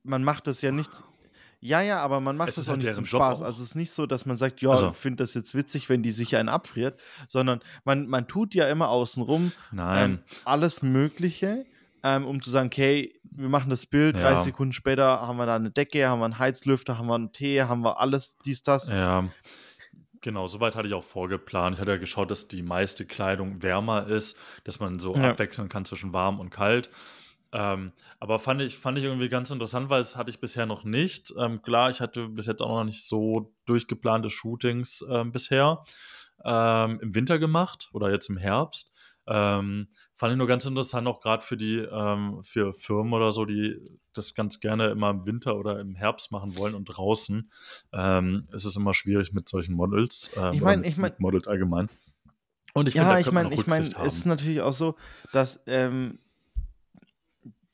man macht das ja nicht z ja, ja, aber man macht Es das auch halt nicht zum Job Spaß. auch. Also, es ist nicht so, dass man sagt: „Ja, Also ich finde das jetzt witzig, wenn die sich einen abfriert“, sondern man man tut ja immer außen rum, ähm, alles Mögliche, ähm, um zu sagen: „Okay, wir machen das Bild, 30 Ja. Sekunden später haben wir da 'ne Decke, haben wir 'n Heizlüfter, haben wir 'n Tee, haben wir alles, dies, das.“ Ja, genau, so weit hatte ich auch vorgeplant. Ich hatte ja geschaut, dass die meiste Kleidung wärmer ist, dass man so Ja. abwechseln kann zwischen warm und kalt. Ähm, aber fand ich fand ich irgendwie ganz interessant, weil das hatte ich bisher noch nicht. Ähm, klar, ich hatte bis jetzt auch noch nicht so durchgeplante Shootings, ähm, bisher, ähm, im Winter gemacht oder jetzt im Herbst. Ähm, fand ich nur ganz interessant, auch grad für die ähm, für Firmen oder so, die das ganz gerne immer im Winter oder im Herbst machen wollen und draußen, ist es immer schwierig mit solchen Models, ähm, Ich meine ich meine Models allgemein. Und ich finde, Ja, da ich meine ich meine, es ist natürlich auch so, dass, ähm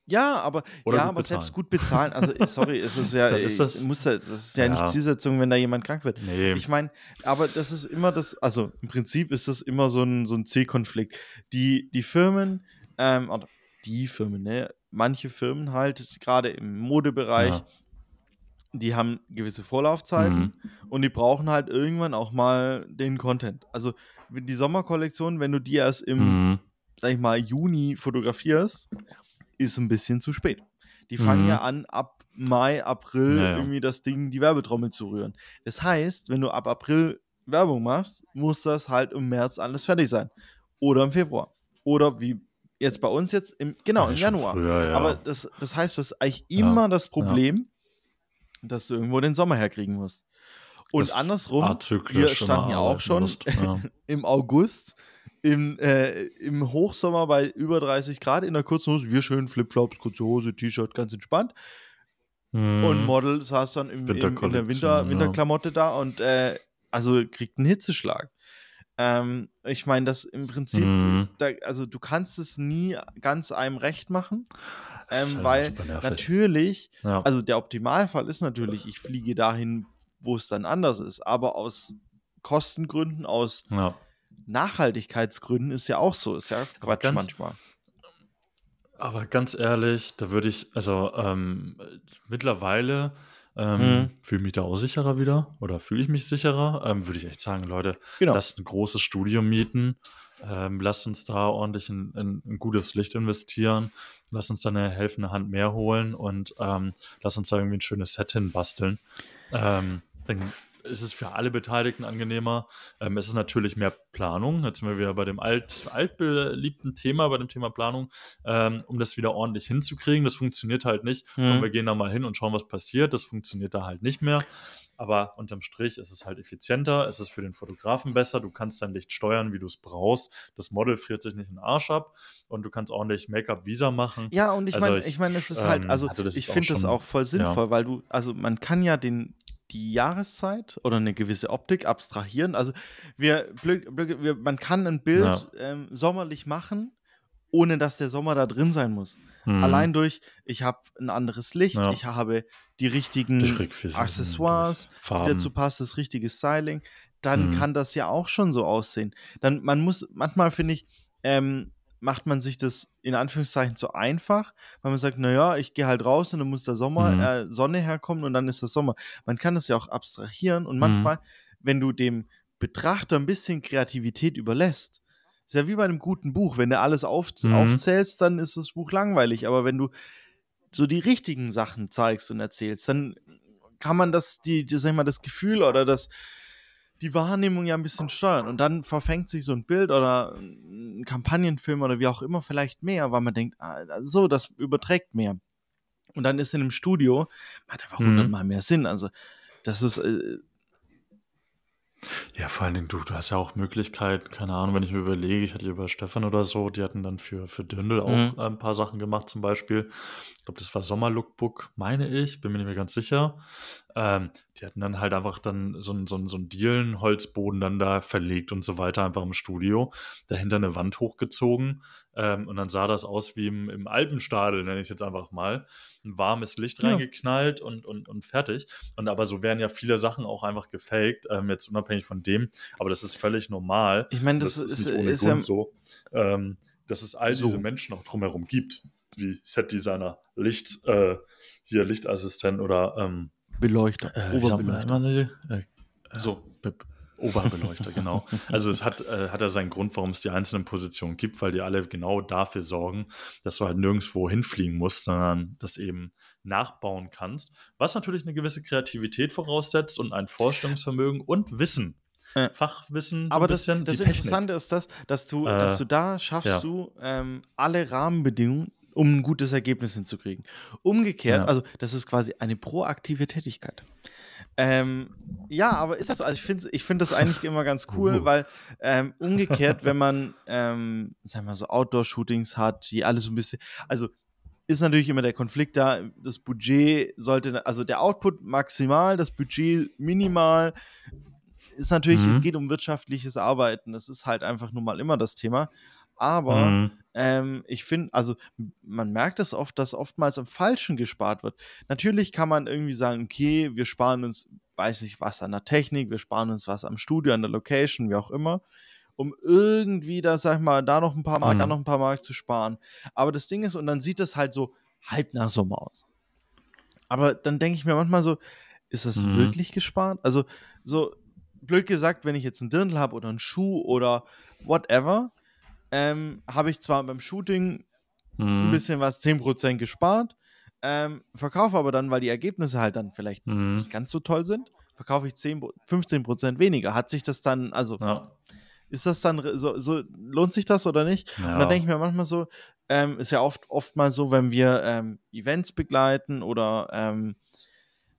ja, aber Oder ja, aber selbst gut bezahlen also, sorry, es ist ja ist das muss ja das ist ja nicht ja. Zielsetzung, wenn da jemand krank wird. Ne. Ich meine, aber das ist immer das also, im Prinzip ist das immer so 'n so 'n Zielkonflikt. Die die Firmen, ähm oder die Firmen, ne? Manche Firmen halt, grade im Modebereich Ja. die haben gewisse Vorlaufzeiten Mhm. und die brauchen halt irgendwann auch mal den Content. Also, die Sommerkollektion, wenn du die erst im, Mhm. sage ich mal, Juni fotografierst, ist 'n bisschen zu spät. Die fangen ja Mhm. an, ab Mai, April Ja, ja. irgendwie das Ding die Werbetrommel zu rühren. Das heißt, wenn du ab April Werbung machst, muss das halt im März alles fertig sein. Oder im Februar. Oder wie jetzt bei uns jetzt, im, genau, im Januar. Früher, ja. Aber das, das heißt, du hast eigentlich immer das Problem, dass du irgendwo den Sommer herkriegen musst. Und Das andersrum, wir standen ja auch schon ja. im August im, äh, im Hochsommer bei über 30 Grad in der kurzen Hose, wir schön Flipflops, kurze Hose, T-Shirt, ganz entspannt. Und Mhm. Model saß dann im, im, in der Winter, ja. Winterklamotte da und äh, also kriegt einen Hitzeschlag. Ähm, ich meine, das im Prinzip, Mhm. da, also du kannst es nie ganz einem recht machen, ähm, halt weil natürlich, Ja. also der Optimalfall ist natürlich, ich fliege dahin, wo es dann anders ist, aber aus Kostengründen, aus ja. Nachhaltigkeitsgründen ist ja auch so, ist ja Quatsch ganz- manchmal. Aber ganz ehrlich, da würde ich, also ähm, mittlerweile ähm, Mhm. fühle ich mich da auch sicherer wieder oder fühle ich mich sicherer, ähm, würde ich echt sagen, Leute, Genau. lasst ein großes Studio mieten, ähm, lasst uns da ordentlich in, in, in gutes Licht investieren, lasst uns da eine helfende Hand mehr holen und ähm, lasst uns da irgendwie ein schönes Set hinbasteln. Ähm, dann ist es für alle Beteiligten angenehmer. Ähm, es ist natürlich mehr Planung. Jetzt sind wir wieder bei dem alt, altbeliebten Thema, bei dem Thema Planung, ähm, um das wieder ordentlich hinzukriegen. Das funktioniert halt nicht. Mhm. Und wir gehen da mal hin und schauen, was passiert. Das funktioniert da halt nicht mehr. Aber unterm Strich ist es halt effizienter, es ist für den Fotografen besser, du kannst dein Licht steuern, wie du es brauchst. Das Model friert sich nicht in den Arsch ab und du kannst ordentlich Make-up-Visa machen. Ja, und ich Also meine, ich, ich meine, es ist halt, ähm, also ich finde das auch voll sinnvoll, weil du, also man kann ja den, die Jahreszeit oder eine gewisse Optik abstrahieren. Also wir, wir man kann ein Bild Ja. ähm, sommerlich machen, ohne dass der Sommer da drin sein muss. Mhm. Allein durch, ich habe ein anderes Licht, Ja. ich habe die richtigen Accessoires, Farben. dazu passt, das richtige Styling, dann Mhm. kann das ja auch schon so aussehen. Dann, man muss, manchmal finde ich, ähm, macht man sich das in Anführungszeichen zu einfach, weil man sagt, naja, ich gehe halt raus und dann muss der Sommer, Mhm. äh, Sonne herkommen und dann ist das Sommer. Man kann das ja auch abstrahieren Mhm. und manchmal, wenn du dem Betrachter ein bisschen Kreativität überlässt, ist ja wie bei einem guten Buch, wenn du alles auf, Mhm. aufzählst, dann ist das Buch langweilig, aber wenn du so die richtigen Sachen zeigst und erzählst, dann kann man das, die, die, sag ich mal, das Gefühl oder das, die Wahrnehmung ja ein bisschen steuern. Und dann verfängt sich so ein Bild oder ein Kampagnenfilm oder wie auch immer vielleicht mehr, weil man denkt, ah, so, das überträgt mehr. Und dann ist in einem Studio, hat einfach Mhm. hundertmal mehr Sinn. Also, das ist, äh, Ja, vor allen Dingen, du, du hast ja auch Möglichkeit, keine Ahnung, wenn ich mir überlege, ich hatte über Stefan oder so, die hatten dann für, für Dirndl auch Mhm. ein paar Sachen gemacht, zum Beispiel. Ich glaube, das war Sommerlookbook, meine ich, bin mir nicht mehr ganz sicher. Ähm, die hatten dann halt einfach dann so einen so so einen Dielenholzboden dann da verlegt und so weiter, einfach im Studio, dahinter eine Wand hochgezogen ähm, und dann sah das aus wie im, im Alpenstadel, nenne ich es jetzt einfach mal. Ein warmes Licht Ja. reingeknallt und, und, und fertig. Und aber so werden ja viele Sachen auch einfach gefaked, ähm, jetzt unabhängig von dem. Aber das ist völlig normal. ich meine, Und das, ist, nicht ohne ist ja, so, ähm, dass es all So. diese Menschen auch drumherum gibt, wie Setdesigner, Licht, äh, hier Lichtassistent oder ähm, Beleuchter, äh, Oberbeleuchter. äh, äh, so Be- Oberbeleuchter, genau. Also es hat, äh, hat ja seinen Grund, warum es die einzelnen Positionen gibt, weil die alle genau dafür sorgen, dass du halt nirgendwo hinfliegen musst, sondern das eben nachbauen kannst. Was natürlich eine gewisse Kreativität voraussetzt und ein Vorstellungsvermögen und Wissen. Ja. Fachwissen, so Aber ein das, bisschen, das. Interessante ist das, dass du, Äh, dass du da schaffst ja. du ähm, alle Rahmenbedingungen, um ein gutes Ergebnis hinzukriegen. Umgekehrt, Ja. also das ist quasi eine proaktive Tätigkeit. Ähm, ja, aber ist das so? Also ich finde ich find das eigentlich immer ganz cool, weil ähm, umgekehrt, wenn man, ähm, sagen wir mal so Outdoor-Shootings hat, die alles so ein bisschen, also ist natürlich immer der Konflikt da, das Budget sollte, also der Output maximal, das Budget minimal, ist natürlich, Mhm. es geht um wirtschaftliches Arbeiten, das ist halt einfach nun mal immer das Thema. Aber Mhm. ähm, ich finde, also man merkt es oft, dass oftmals am Falschen gespart wird. Natürlich kann man irgendwie sagen, okay, wir sparen uns, weiß ich was, an der Technik, wir sparen uns was am Studio, an der Location, wie auch immer, um irgendwie da, sag ich mal, da noch ein paar Mark, da Mhm. noch ein paar Mark zu sparen. Aber das Ding ist, und dann sieht es halt so halb nach Sommer aus. Aber dann denke ich mir manchmal so, ist das Mhm. wirklich gespart? Also, so blöd gesagt, wenn ich jetzt einen Dirndl habe oder einen Schuh oder whatever, ähm, habe ich zwar beim Shooting ein Mhm. bisschen was, 10% gespart, ähm, verkaufe aber dann, weil die Ergebnisse halt dann vielleicht Mhm. nicht ganz so toll sind verkaufe ich 10, 15 Prozent weniger. Hat sich das dann, also Ja. ist das dann so, so lohnt sich das oder nicht? Und Ja. dann denke ich mir manchmal so, ähm, ist ja oft, oft mal so, wenn wir ähm, Events begleiten oder, ähm,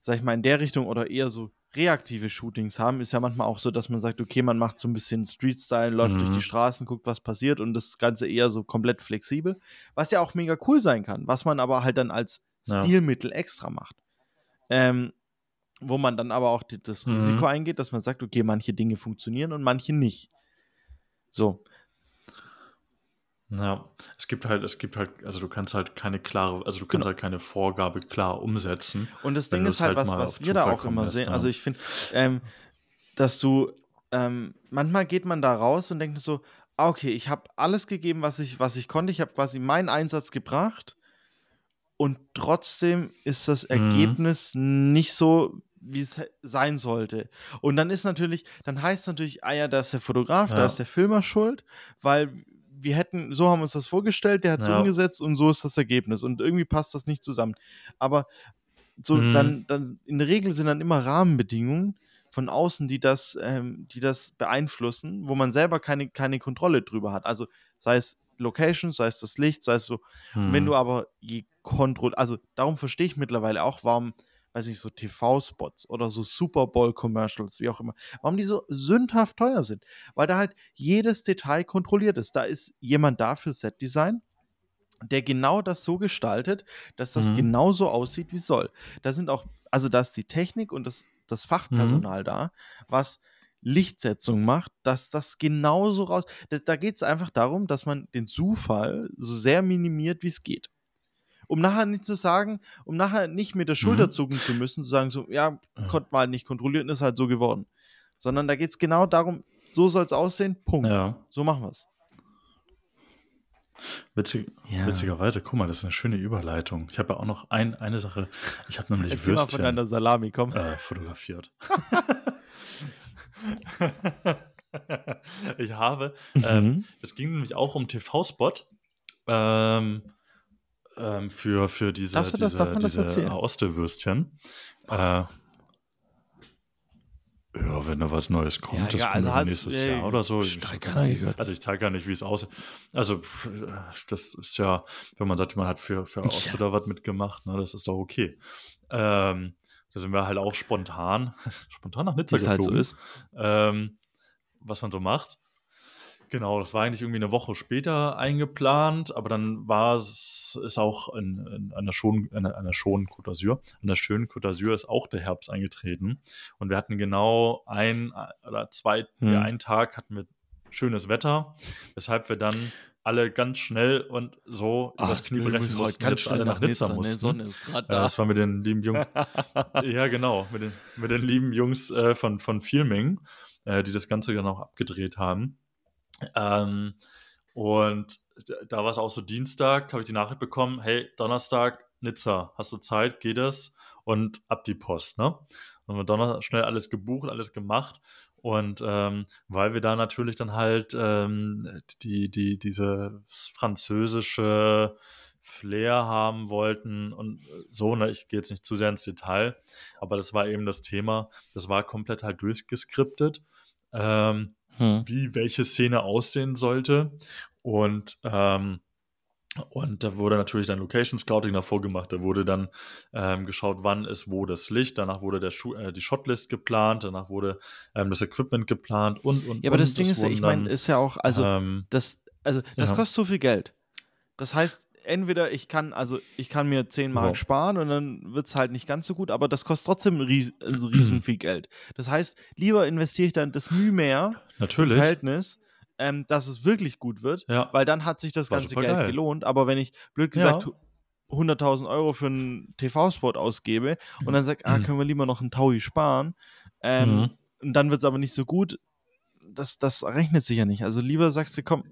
sag ich mal, in der Richtung oder eher so reaktive Shootings haben, ist ja manchmal auch so, dass man sagt, okay, man macht so ein bisschen Street-Style, läuft durch die Mhm. Straßen, guckt, was passiert und das Ganze eher so komplett flexibel, was ja auch mega cool sein kann, was man aber halt dann als Ja. Stilmittel extra macht. Ähm, wo man dann aber auch die, das Mhm. Risiko eingeht, dass man sagt, okay, manche Dinge funktionieren und manche nicht. So, Ja, es gibt halt, es gibt halt, also du kannst halt keine klare, also du kannst Genau. halt keine Vorgabe klar umsetzen. Und das Ding ist halt, halt was, was wir da auch immer sehen. ja. Also ich finde, ähm, dass du, ähm, manchmal geht man da raus und denkt so, ah, okay, ich habe alles gegeben, was ich, was ich konnte. Ich habe quasi meinen Einsatz gebracht und trotzdem ist das Mhm. Ergebnis nicht so, wie es sein sollte. Und dann ist natürlich, dann heißt natürlich, ah ja, da ist der Fotograf, da Ja. ist der Filmer schuld, weil wir hätten, so haben wir uns das vorgestellt, der hat es Ja. umgesetzt und so ist das Ergebnis. Und irgendwie passt das nicht zusammen. Aber so, Mhm. dann, dann in der Regel sind dann immer Rahmenbedingungen von außen, die das, ähm, die das beeinflussen, wo man selber keine, keine Kontrolle drüber hat. Also sei es Location, sei es das Licht, sei es so. Und wenn du aber je Kontrolle, also darum verstehe ich mittlerweile auch, warum, weiß ich, so TV-Spots oder so Super Bowl-Commercials, wie auch immer, warum die so sündhaft teuer sind. Weil da halt jedes Detail kontrolliert ist. Da ist jemand da für Set-Design, der genau das so gestaltet, dass das Mhm. genauso aussieht, wie es soll. Da sind auch, also da ist die Technik und das, das Fachpersonal Mhm. da, was Lichtsetzung macht, dass das genauso raus. Da, da geht es einfach darum, dass man den Zufall so sehr minimiert, wie es geht. Um nachher nicht zu sagen, um nachher nicht mit der Schulter Mhm. zucken zu müssen, zu sagen, so, ja, konnte man halt nicht kontrollieren, ist halt so geworden. Sondern da geht es genau darum, so soll es aussehen, Punkt. Ja, So machen wir es. witzig, Ja. witzigerweise, guck mal, das ist eine schöne Überleitung. Ich habe ja auch noch ein, eine Sache. Ich habe nämlich Erzähl mal von Würstchen deiner Salami, komm. äh, fotografiert. ich habe, ähm, Mhm. es ging nämlich auch um TV-Spot ähm, ähm, für, für diese, das- diese, diese erzählen? Aoste-Würstchen. Äh, ja, wenn da was Neues kommt, Ja, das egal, kommt also nächstes ey, Jahr oder so. Gehört. Also ich zeige gar nicht, wie es aussieht. Also das ist ja, wenn man sagt, man hat für, für Oste da was mitgemacht, ne, das ist doch okay. Ähm, da sind wir halt auch spontan, spontan nach Nizza es halt so geflogen, ist. ähm, was man so macht. Genau, das war eigentlich irgendwie eine Woche später eingeplant, aber dann war es, ist auch in, in einer schon, einer, einer schonen Côte d'Azur, an der schönen Côte d'Azur ist auch der Herbst eingetreten und wir hatten genau ein oder zwei, Hm. ja, einen Tag hatten wir schönes Wetter, weshalb wir dann alle ganz schnell und so Ah, übers Knie brechen mussten, ganz schnell alle nach Nizza. Ne? mussten. Ist gerade Ja, da. das war mit den lieben Jungs. ja, genau, mit den, mit den lieben Jungs äh, von, von Filming, äh, die das Ganze dann auch abgedreht haben. Ähm, und da war es auch so Dienstag, habe ich die Nachricht bekommen, hey, Donnerstag, Nizza, hast du Zeit, geht das? Und ab die Post, ne? Und wir Donnerstag schnell alles gebucht, alles gemacht. Und ähm, weil wir da natürlich dann halt ähm, die, die, dieses französische Flair haben wollten und so, ne, ich gehe jetzt nicht zu sehr ins Detail, aber das war eben das Thema, das war komplett halt durchgeskriptet, ähm, Hm. wie welche Szene aussehen sollte und ähm, und da wurde natürlich dann Location Scouting davor gemacht. Da wurde dann ähm, geschaut, wann ist wo das Licht. Danach wurde der Schu äh, die Shotlist geplant. Danach wurde ähm, das Equipment geplant und und Ja, aber und. das Ding ist, ja, ich meine, ist ja auch, also ähm, das, also das ja. kostet so viel Geld. Das heißt, entweder ich kann, also ich kann mir 10 Mark Ja. sparen und dann wird es halt nicht ganz so gut, aber das kostet trotzdem ries also riesen viel Geld. Das heißt, lieber investiere ich dann das Mühe mehr im natürlich. Verhältnis, ähm, dass es wirklich gut wird, Ja. weil dann hat sich das War ganze Geld geil. gelohnt. Aber wenn ich, blöd gesagt, Ja. 100.000 Euro für einen TV-Spot ausgebe und dann sage, ah, Mhm. können wir lieber noch einen Taui sparen, ähm, Mhm. und dann wird es aber nicht so gut, das, das rechnet sich ja nicht. Also lieber sagst du, komm,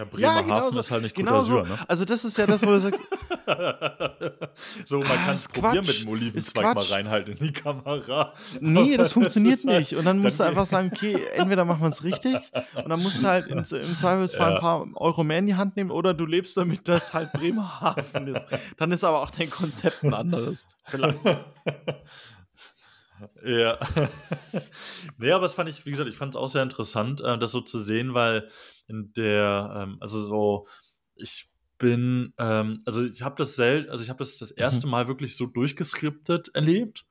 Ja, Bremerhaven genau so. ist halt nicht Côte genau so. d'Azur, ne? Also das ist ja das, wo du sagst, so, man Ah, kann es probieren Quatsch. mit dem Olivenzweig mal reinhalten in die Kamera. nee, das funktioniert halt- nicht. Und dann musst du dann- einfach sagen, okay, entweder machen wir es richtig und dann musst du halt im, im Zweifelsfall Ja. ein paar Euro mehr in die Hand nehmen oder du lebst damit, dass halt Bremerhaven ist. Dann ist aber auch dein Konzept ein anderes. Vielleicht. Ja. nee, aber das fand ich, wie gesagt, ich fand es auch sehr interessant, äh, das so zu sehen, weil in der, ähm, also so, ich bin, ähm, also ich habe das selten, also ich habe das das erste mhm. Mal wirklich so durchgeskriptet erlebt.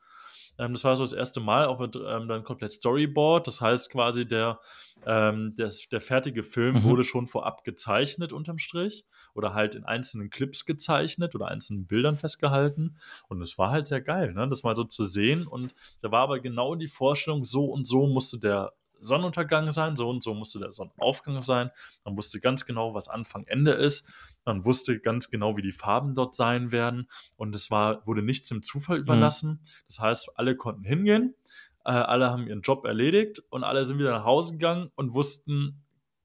Ähm, das war so das erste Mal, auch mit ähm, dann komplett Storyboard. Das heißt quasi, der, ähm, der, der fertige Film mhm. wurde schon vorab gezeichnet unterm Strich oder halt in einzelnen Clips gezeichnet oder einzelnen Bildern festgehalten. Und es war halt sehr geil, ne? das mal so zu sehen. Und da war aber genau die Vorstellung, so und so musste der Sonnenuntergang sein, so und so musste der Sonnenaufgang sein. Man wusste ganz genau, was Anfang, Ende ist. Man wusste ganz genau, wie die Farben dort sein werden. Und es war, wurde nichts dem Zufall mhm. überlassen. Mhm. Das heißt, alle konnten hingehen, äh, alle haben ihren Job erledigt und alle sind wieder nach Hause gegangen und wussten,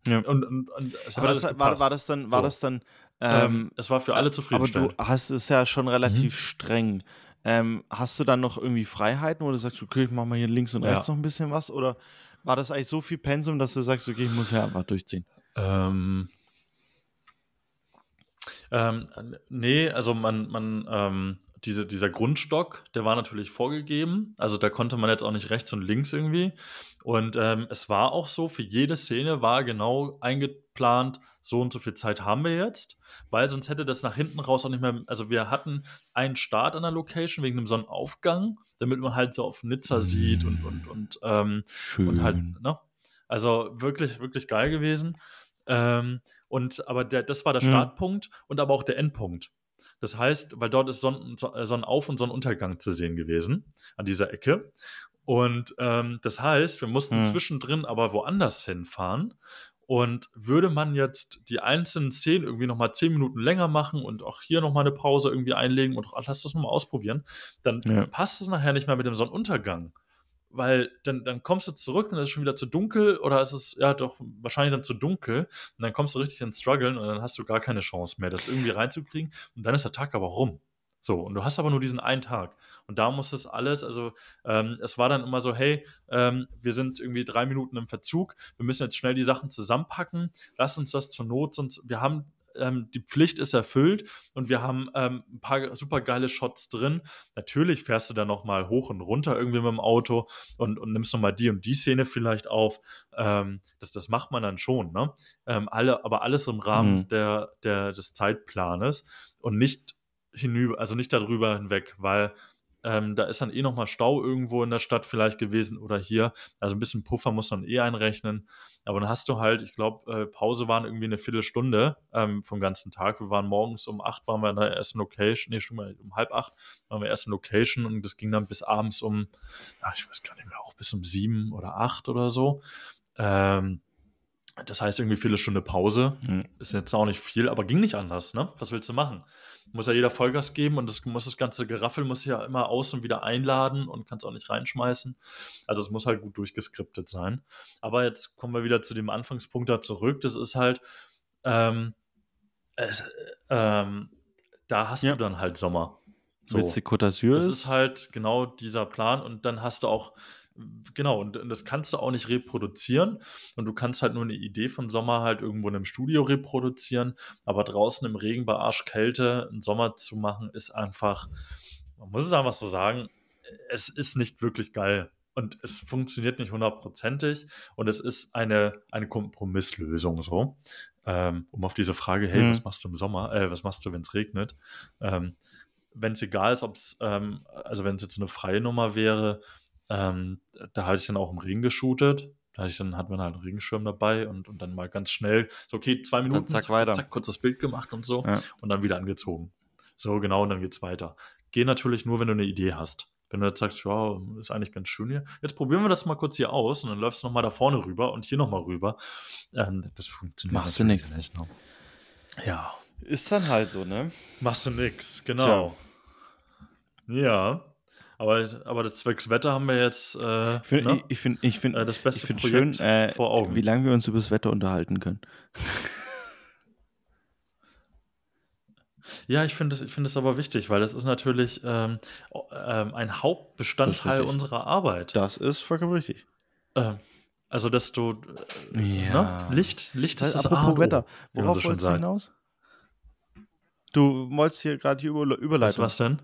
ja. Und, und, und aber das war, war, das dann, war so. das dann, ähm, ähm, es war für alle zufriedenstellend. Aber du hast es ja schon relativ mhm. streng. Ähm, hast du dann noch irgendwie Freiheiten, wo du sagst, okay, ich mach mal hier links und ja. rechts noch ein bisschen was? Oder war das eigentlich so viel Pensum, dass du sagst, okay, ich muss ja einfach durchziehen? Ähm, ähm, nee, also man, man, ähm, diese, dieser Grundstock, der war natürlich vorgegeben. Also da konnte man jetzt auch nicht rechts und links irgendwie. Und ähm, es war auch so, für jede Szene war genau eingeplant, so und so viel Zeit haben wir jetzt, weil sonst hätte das nach hinten raus auch nicht mehr. Also wir hatten einen Start an der Location wegen einem Sonnenaufgang, damit man halt so auf Nizza sieht und und und, ähm, und halt, ne? Also wirklich, wirklich geil gewesen. Ähm, und aber der, das war der Startpunkt mhm. und aber auch der Endpunkt. Das heißt, weil dort ist Sonnen, äh, Sonnenauf- und Sonnenuntergang zu sehen gewesen, an dieser Ecke. Und ähm, das heißt, wir mussten mhm. zwischendrin aber woanders hinfahren. Und würde man jetzt die einzelnen Szenen irgendwie nochmal zehn Minuten länger machen und auch hier nochmal eine Pause irgendwie einlegen und auch, lass das nochmal ausprobieren, dann ja. passt es nachher nicht mehr mit dem Sonnenuntergang weil dann, dann kommst du zurück und es ist schon wieder zu dunkel oder ist es ja doch wahrscheinlich dann zu dunkel und dann kommst du richtig ins Struggeln und dann hast du gar keine Chance mehr, das irgendwie reinzukriegen und dann ist der Tag aber rum. So, und du hast aber nur diesen einen Tag. Und da muss das alles, also ähm, es war dann immer so, hey, ähm, wir sind irgendwie drei Minuten im Verzug, wir müssen jetzt schnell die Sachen zusammenpacken, lass uns das zur Not, sonst, wir haben ähm, die Pflicht ist erfüllt und wir haben ähm, ein paar super geile Shots drin. Natürlich fährst du dann nochmal hoch und runter irgendwie mit dem Auto und, und nimmst nochmal die und die Szene vielleicht auf. Ähm, das, das macht man dann schon, ne? Ähm, alle, aber alles im Rahmen mhm. der, der, des Zeitplanes und nicht hinüber, also nicht darüber hinweg, weil ähm, da ist dann eh nochmal Stau irgendwo in der Stadt vielleicht gewesen oder hier. Also ein bisschen Puffer muss man eh einrechnen. Aber dann hast du halt, ich glaube, äh, Pause waren irgendwie eine Viertelstunde ähm, vom ganzen Tag. Wir waren morgens um acht, waren wir in der ersten Location, nee, schon mal um halb acht waren wir in der ersten Location und das ging dann bis abends um, ach, ich weiß gar nicht mehr, auch bis um sieben oder acht oder so. Ähm, das heißt irgendwie Viertelstunde Pause. Mhm. Ist jetzt auch nicht viel, aber ging nicht anders, ne? Was willst du machen? muss ja jeder Vollgas geben und das muss das ganze Geraffel muss ja immer aus und wieder einladen und kann es auch nicht reinschmeißen. Also es muss halt gut durchgeskriptet sein. Aber jetzt kommen wir wieder zu dem Anfangspunkt da zurück. Das ist halt, ähm, es, ähm, da hast ja. du dann halt Sommer. So. Mit Côte d'Azur Das ist halt genau dieser Plan und dann hast du auch Genau, und, das kannst du auch nicht reproduzieren. Und du kannst halt nur eine Idee von Sommer halt irgendwo in einem Studio reproduzieren. Aber draußen im Regen bei Arschkälte einen Sommer zu machen, ist einfach, man muss es einfach so sagen, es ist nicht wirklich geil. Und es funktioniert nicht hundertprozentig. Und es ist eine, eine Kompromisslösung so. Ähm, um auf diese Frage, hey, mhm. was machst du im Sommer? Äh, was machst du, wenn es regnet? Ähm, wenn es egal ist, ob es, ähm, also wenn es jetzt eine freie Nummer wäre, ähm, da hatte ich dann auch im Regen geshootet. Da hatte ich dann, hat man halt einen Regenschirm dabei und, und dann mal ganz schnell, so okay, zwei Minuten, zack, zack, weiter. zack, kurz das Bild gemacht und so ja. und dann wieder angezogen. So, genau, und dann geht's weiter. Geh natürlich nur, wenn du eine Idee hast. Wenn du jetzt sagst, wow, ist eigentlich ganz schön hier. Jetzt probieren wir das mal kurz hier aus und dann läufst du nochmal da vorne rüber und hier nochmal rüber. Ähm, das funktioniert Machst du nichts. Nicht, ne? Ja. Ist dann halt so, ne? Machst du nix, genau. Tja. Ja. Aber, aber das zwecks Wetter haben wir jetzt äh, ich find, ne? ich find, ich find, äh, das beste ich find Projekt schön, äh, vor Augen. Wie lange wir uns über das Wetter unterhalten können. Ja, ich finde es find aber wichtig, weil das ist natürlich ähm, ähm, ein Hauptbestandteil unserer Arbeit. Das ist vollkommen richtig. Ähm, also, dass du äh, ja. ne? Licht, Licht das ist das Apropos Wetter. Worauf wolltest du hinaus? Du wolltest hier gerade die Überleitung. Was, was denn?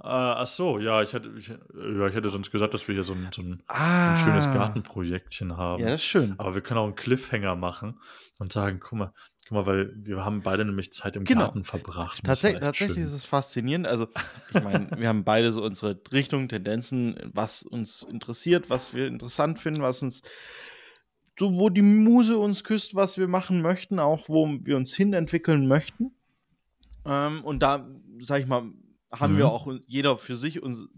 Äh, ach so, ja, ich hätte, ich, ja, ich hätte sonst gesagt, dass wir hier so ein, so ein, ein schönes Ah, Gartenprojektchen ja, haben. das ist schön. Aber wir können auch einen Cliffhanger machen und sagen, guck mal, guck mal, weil wir haben beide nämlich Zeit im Genau. Garten verbracht. Tatsächlich, echt tatsächlich schön. ist es faszinierend. Also, ich meine, wir haben beide so unsere Richtung, Tendenzen, was uns interessiert, was wir interessant finden, was uns so, wo die Muse uns küsst, was wir machen möchten, auch wo wir uns hinentwickeln möchten. Ähm, und da, sag ich mal, haben wir Mhm. auch jeder für sich uns.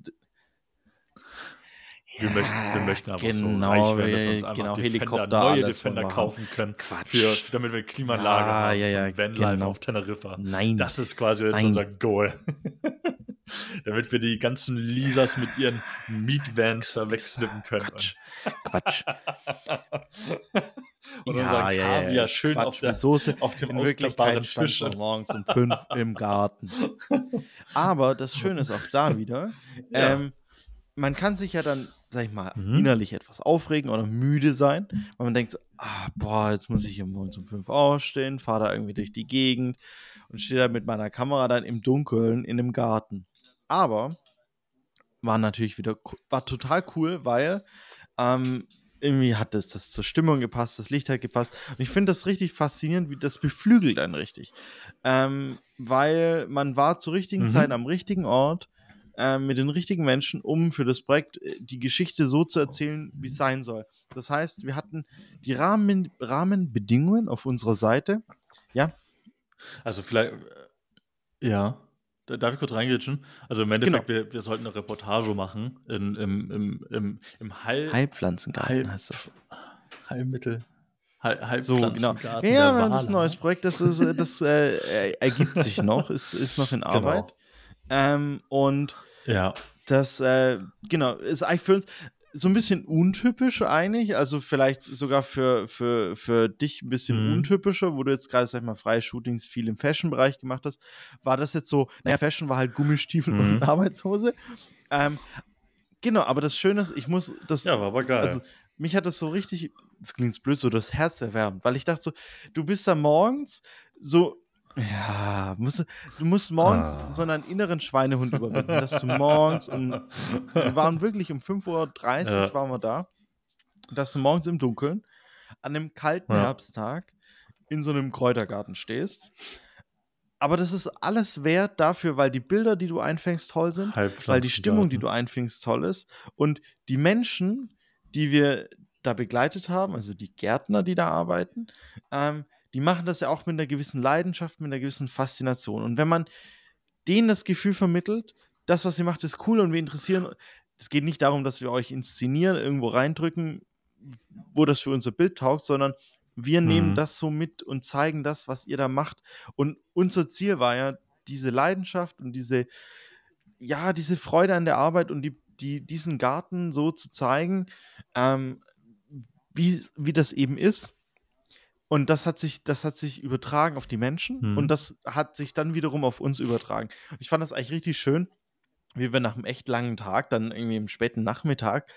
Wir, möchten, wir möchten aber genau, so reich werden, dass wir wir- uns einfach genau, Defender, Helikopter, neue Defender wir kaufen können, Quatsch. für, damit wir Klimaanlage Ja, haben ja, zum ja, Vanlife genau. auf Teneriffa. Nein. Das ist quasi jetzt Nein. unser Goal. damit wir die ganzen Lisas mit ihren Meatvans da wegsnippen können. Quatsch. Quatsch. Und Ja, unseren ja, Kaviar ja. schön Quatsch auf, der, mit Soße. auf dem ausklappbaren Tisch. morgens um fünf im Garten. Aber das Schöne ist auch da wieder, Ja. ähm, man kann sich ja dann, sag ich mal, Mhm. innerlich etwas aufregen oder müde sein, weil man denkt so, ah, boah, jetzt muss ich hier morgens um fünf aufstehen, fahre da irgendwie durch die Gegend und stehe da mit meiner Kamera dann im Dunkeln in einem Garten. Aber war natürlich wieder, war total cool, weil ähm, irgendwie hat das, das zur Stimmung gepasst, das Licht hat gepasst. Und ich finde das richtig faszinierend, wie das beflügelt einen richtig. Ähm, weil man war zur richtigen Mhm. Zeit am richtigen Ort ähm, mit den richtigen Menschen, um für das Projekt äh, die Geschichte so zu erzählen, wie es sein soll. Das heißt, wir hatten die Rahmen, Rahmenbedingungen auf unserer Seite. Ja, Also vielleicht, äh, ja, darf ich kurz reingritschen? Also im Endeffekt, wir, wir sollten eine Reportage machen in, im, im, im, im Heil, Heilpflanzengarten Heil- heißt das. Heilmittel, Heil, So, genau. Heilpflanzengarten Ja, das ist ein neues Projekt, das, ist, äh, das äh, ergibt sich noch, ist, ist noch in Genau. Arbeit. Ähm, und Ja, Das, äh, genau, ist eigentlich für uns so ein bisschen untypisch eigentlich. Also vielleicht sogar für, für, für dich ein bisschen Mhm. untypischer, wo du jetzt gerade, sag ich mal, freie Shootings viel im Fashion-Bereich gemacht hast. War das jetzt so, naja, Fashion war halt Gummistiefel Mhm. und Arbeitshose. Ähm, genau, aber das Schöne ist, ich muss das, ja, war aber geil. also mich hat das so richtig, das klingt blöd, so das Herz erwärmt, weil ich dachte so, du bist da morgens so, ja, musst, du musst morgens Ah. so einen inneren Schweinehund überwinden, dass du morgens um, wir waren wirklich um 5.30 Uhr Ja. waren wir da, dass du morgens im Dunkeln an einem kalten Ja. Herbsttag in so einem Kräutergarten stehst. Aber das ist alles wert dafür, weil die Bilder, die du einfängst, toll sind weil die Stimmung, die du einfängst, toll ist. Und die Menschen, die wir da begleitet haben, also die Gärtner, die da arbeiten, ähm, die machen das ja auch mit einer gewissen Leidenschaft, mit einer gewissen Faszination. Und wenn man denen das Gefühl vermittelt, das, was ihr macht, ist cool und wir interessieren, es geht nicht darum, dass wir euch inszenieren, irgendwo reindrücken, wo das für unser Bild taugt, sondern wir nehmen Mhm. das so mit und zeigen das, was ihr da macht. Und unser Ziel war ja, diese Leidenschaft und diese, ja, diese Freude an der Arbeit und die, die, diesen Garten so zu zeigen, ähm, wie, wie das eben ist. Und das hat sich, das hat sich übertragen auf die Menschen Mhm. und das hat sich dann wiederum auf uns übertragen. Ich fand das eigentlich richtig schön, wie wir nach einem echt langen Tag, dann irgendwie im späten Nachmittag,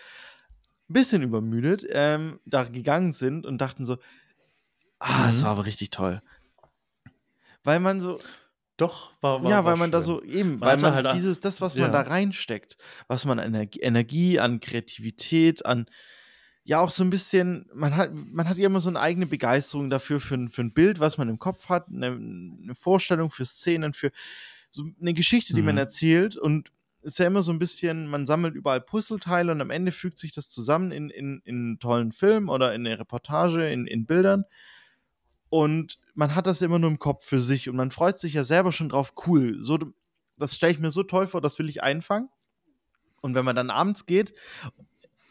ein bisschen übermüdet, ähm, da gegangen sind und dachten so, ah, es Mhm. war aber richtig toll. Weil man so, Doch, war, war ja, war weil man da schön. so eben, Man weil man halt dieses, das, was ja. man da reinsteckt, was man an Energie, an Kreativität, an ja auch so ein bisschen, man hat, man hat ja immer so eine eigene Begeisterung dafür, für, ein- für ein Bild, was man im Kopf hat, eine, eine Vorstellung für Szenen, für so eine Geschichte, die man Mhm. erzählt und es ist ja immer so ein bisschen, man sammelt überall Puzzleteile und am Ende fügt sich das zusammen in, in, in einen tollen Film oder in eine Reportage, in, in Bildern. Und man hat das immer nur im Kopf für sich und man freut sich ja selber schon drauf, cool. So, das stelle ich mir so toll vor, das will ich einfangen. Und wenn man dann abends geht,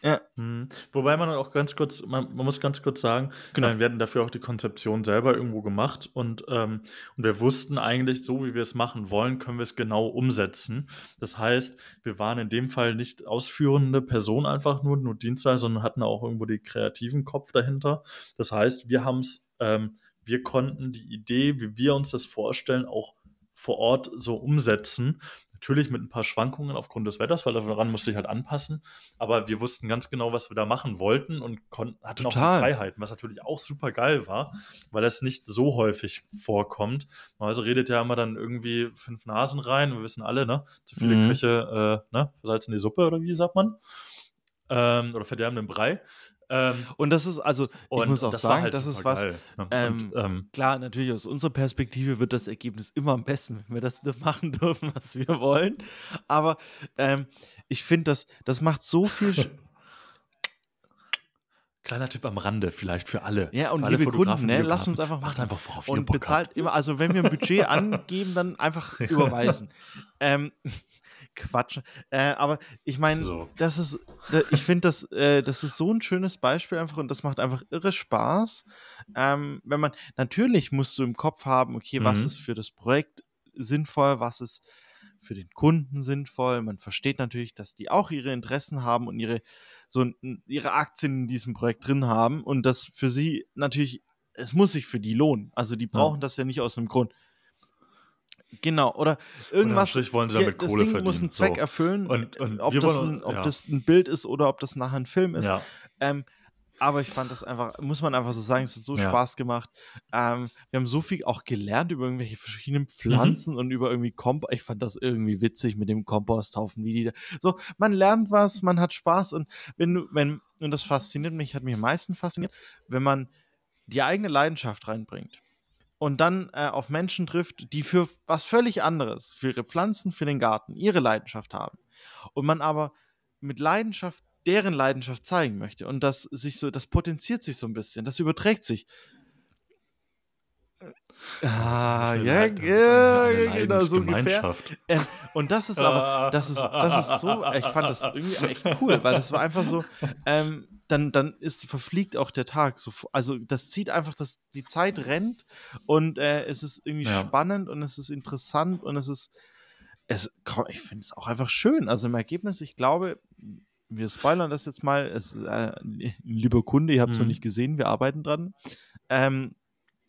ja, Mhm. Wobei man auch ganz kurz, man, man muss ganz kurz sagen, Genau. wir hatten dafür auch die Konzeption selber irgendwo gemacht und, ähm, und wir wussten eigentlich, so wie wir es machen wollen, können wir es genau umsetzen. Das heißt, wir waren in dem Fall nicht ausführende Person einfach nur, nur Dienstleister, sondern hatten auch irgendwo den kreativen Kopf dahinter. Das heißt, wir haben es, ähm, wir konnten die Idee, wie wir uns das vorstellen, auch vor Ort so umsetzen. Natürlich mit ein paar Schwankungen aufgrund des Wetters, weil daran musste ich halt anpassen. Aber wir wussten ganz genau, was wir da machen wollten und konnten, hatten auch die Total. Freiheiten, was natürlich auch super geil war, weil es nicht so häufig vorkommt. Also redet ja immer dann irgendwie fünf Nasen rein. Wir wissen alle, ne? Zu viele Mhm. Köche, äh, ne? Versalzen die Suppe oder wie sagt man? Ähm, oder verderben den Brei. Ähm, Und das ist, also, ich muss auch das sagen, halt das ist was, geil, ne? ähm, und, ähm, klar, natürlich aus unserer Perspektive wird das Ergebnis immer am besten, wenn wir das machen dürfen, was wir wollen. Aber ähm, ich finde, das, das macht so viel. Sch Kleiner Tipp am Rande, vielleicht für alle. Ja, und für alle liebe Kunden, ne, lasst uns einfach Macht machen. einfach, worauf ihr und Bock bezahlt habt. immer, also wenn wir ein Budget angeben, dann einfach überweisen. ähm, Quatsch. Äh, aber ich meine, So. das ist, ich finde, das, äh, das ist so ein schönes Beispiel einfach und das macht einfach irre Spaß. Ähm, wenn man, natürlich musst du im Kopf haben, okay, was Mhm. ist für das Projekt sinnvoll, was ist für den Kunden sinnvoll. Man versteht natürlich, dass die auch ihre Interessen haben und ihre, so ihre Aktien in diesem Projekt drin haben und das für sie natürlich, es muss sich für die lohnen. Also die brauchen das ja nicht aus einem Grund. Genau, oder irgendwas. Strich wollen sie damit das Kohle Ding muss verdienen, einen Zweck so. erfüllen. Und- und ob, das ein, ob ja. das ein Bild ist oder ob das nachher ein Film ist. Ja. Ähm, aber ich fand das einfach, muss man einfach so sagen, es hat so Ja. Spaß gemacht. Ähm, wir haben so viel auch gelernt über irgendwelche verschiedenen Mhm. Pflanzen und über irgendwie Kompost. Ich fand das irgendwie witzig mit dem Komposthaufen, wie die da. So, man lernt was, man hat Spaß und wenn du, wenn, und das fasziniert mich, hat mich am meisten fasziniert, wenn man die eigene Leidenschaft reinbringt und dann äh, auf Menschen trifft, die für was völlig anderes, für ihre Pflanzen, für den Garten, ihre Leidenschaft haben. Und man aber mit Leidenschaft deren Leidenschaft zeigen möchte. Und das sich so, das potenziert sich so ein bisschen, das überträgt sich. Ah, ja, ja, ja, genau, so ungefähr. Ähm, und das ist aber, das ist, das ist so, ich fand das irgendwie echt cool, weil das war einfach so, ähm, dann, dann ist, verfliegt auch der Tag. So, also das zieht einfach, dass die Zeit rennt und äh, es ist irgendwie Ja. spannend und es ist interessant und es ist, es, komm, ich finde es auch einfach schön. Also im Ergebnis, ich glaube, wir spoilern das jetzt mal, es, äh, lieber Kunde, ihr habt es noch Mhm. nicht gesehen, wir arbeiten dran. Ähm,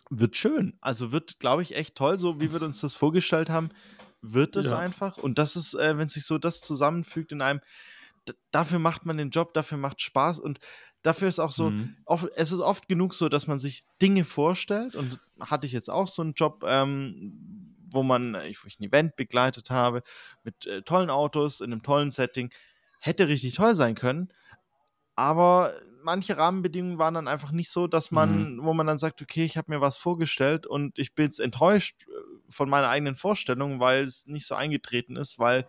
wird schön. Also wird, glaube ich, echt toll, so wie wir uns das vorgestellt haben, wird es Ja. einfach. Und das ist, äh, wenn sich so das zusammenfügt in einem, dafür macht man den Job, dafür macht Spaß und dafür ist auch so, Mhm. oft, es ist oft genug so, dass man sich Dinge vorstellt und hatte ich jetzt auch so einen Job, ähm, wo man, äh, ich, wo ich ein Event begleitet habe mit äh, tollen Autos in einem tollen Setting, hätte richtig toll sein können, aber manche Rahmenbedingungen waren dann einfach nicht so, dass man, wo man dann sagt, okay, ich habe mir was vorgestellt und ich bin jetzt enttäuscht äh, von meiner eigenen Vorstellung, weil es nicht so eingetreten ist, weil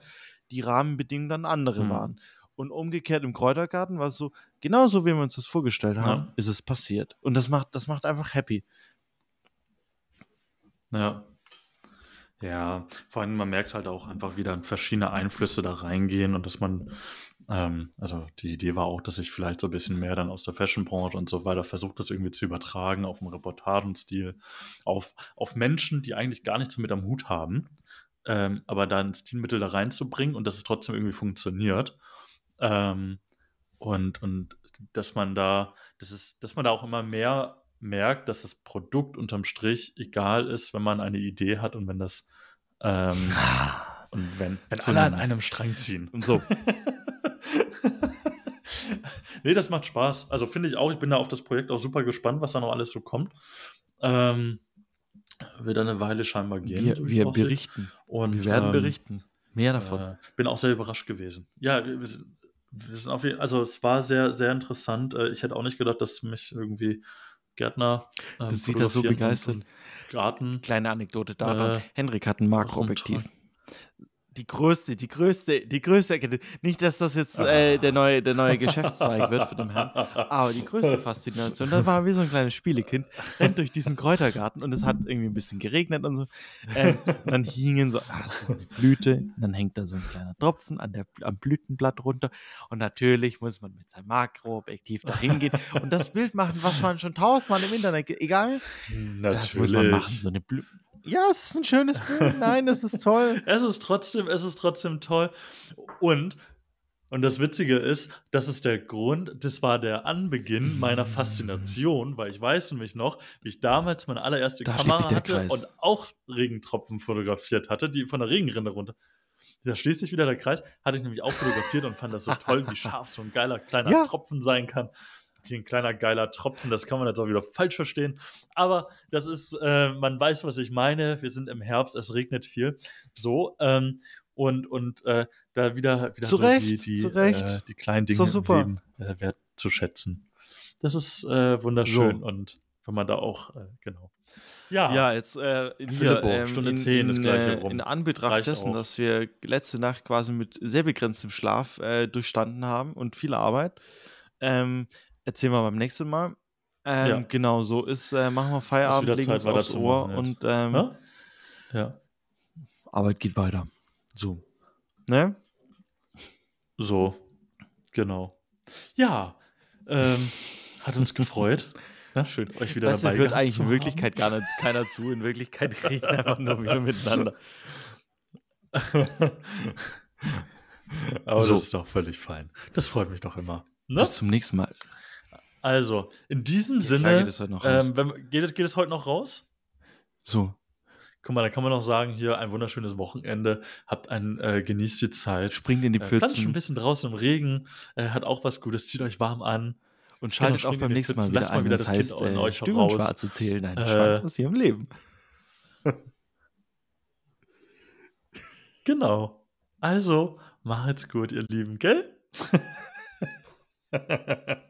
die Rahmenbedingungen dann andere Mhm. waren. Und umgekehrt im Kräutergarten war es so, genauso wie wir uns das vorgestellt haben, Ja. ist es passiert. Und das macht, das macht einfach happy. Ja. Ja, vor allem man merkt halt auch einfach, wie dann verschiedene Einflüsse da reingehen und dass man, ähm, also die Idee war auch, dass ich vielleicht so ein bisschen mehr dann aus der Fashion-Branche und so weiter versuche, das irgendwie zu übertragen auf einen Reportagenstil, auf, auf Menschen, die eigentlich gar nichts damit am Hut haben, ähm, aber da ein Stilmittel da reinzubringen und dass es trotzdem irgendwie funktioniert. Ähm, und, und dass man da, das ist, dass man da auch immer mehr merkt, dass das Produkt unterm Strich egal ist, wenn man eine Idee hat und wenn das ähm, und wenn, wenn alle an ein- einem Strang ziehen. Und so. nee, das macht Spaß. Also finde ich auch, ich bin da auf das Projekt auch super gespannt, was da noch alles so kommt. Ähm, wird eine Weile scheinbar gehen. Wir, so wir berichten. Und, Wir werden ähm, berichten. Mehr davon. äh, bin auch sehr überrascht gewesen. Ja, wir, wir sind- auf jeden also es war sehr, sehr interessant. Äh, Ich hätte auch nicht gedacht, dass mich irgendwie Gärtner. ähm, Das sieht er so begeistert. Garten. Kleine Anekdote da. Äh, Henrik hat ein Makroobjektiv. Die größte, die größte, die größte Erkenntnis. Nicht, dass das jetzt äh, der, neue, der neue Geschäftszweig wird für den Herrn. Aber die größte Faszination, da war wie so ein kleines Spielekind, rennt durch diesen Kräutergarten und es hat irgendwie ein bisschen geregnet und so. Ähm, und dann hingen so, ah, das ist eine Blüte, dann hängt da so ein kleiner Tropfen an der, am Blütenblatt runter. Und natürlich muss man mit seinem Makroobjektiv da hingehen und das Bild machen, was man schon tausendmal im Internet, egal, das muss man machen. So eine Blü ja, es ist ein schönes Bild. Nein, das ist toll. Es ist trotzdem, es ist trotzdem toll. Und, und das Witzige ist, das ist der Grund, das war der Anbeginn meiner Faszination, weil ich weiß nämlich noch, wie ich damals meine allererste Da Kamera hatte Kreis. und auch Regentropfen fotografiert hatte, die von der Regenrinne runter. Da schließt sich wieder der Kreis. Hatte ich nämlich auch fotografiert und fand das so toll, wie scharf so ein geiler kleiner Ja. Tropfen sein kann. Wie ein kleiner geiler Tropfen, das kann man jetzt auch wieder falsch verstehen. Aber das ist, äh, man weiß, was ich meine. Wir sind im Herbst, es regnet viel. So, ähm, und, und äh, da wieder, wieder Zu so Recht, die, die, zu. Äh, die kleinen Dinge im Leben äh, wertzuschätzen. Das ist äh, wunderschön So. und wenn man da auch, äh, genau. Ja, Ja, jetzt äh, hier, ähm, Stunde in, 10 ist gleich hier rum. in Anbetracht Reicht dessen, auch. dass wir letzte Nacht quasi mit sehr begrenztem Schlaf äh, durchstanden haben und viel Arbeit, ähm, erzählen wir beim nächsten Mal. Ähm, Ja. Genau, so ist, äh, machen wir Feierabend, wieder legen Zeit, uns aufs Ohr und ähm, ja? ja. Arbeit geht weiter. So. Ne? So, genau. Ja, ähm, hat uns gefreut. Ja, schön, euch wieder du, dabei hört gehabt eigentlich in haben. Wirklichkeit gar nicht keiner zu. In Wirklichkeit reden einfach nur wir miteinander. Aber So. das ist doch völlig fein. Das freut mich doch immer. Ne? Bis zum nächsten Mal. Also, in diesem klar Sinne, geht es heute noch raus. ähm, wenn, geht, geht es heute noch raus? So, Guck mal, da kann man noch sagen, hier ein wunderschönes Wochenende, habt ein, äh, genießt die Zeit. springt in die Äh, planscht ein Pfützen bisschen draußen im Regen, äh, hat auch was Gutes, zieht euch warm an. und schaltet genau, auch beim nächsten Mal Pfützen. wieder Lasst mal ein, wieder das das Kind heißt, in äh, euch und raus. Schwarz erzählen, ein Äh, Schwank aus ihrem Leben. Genau. Also, macht's gut, ihr Lieben, gell?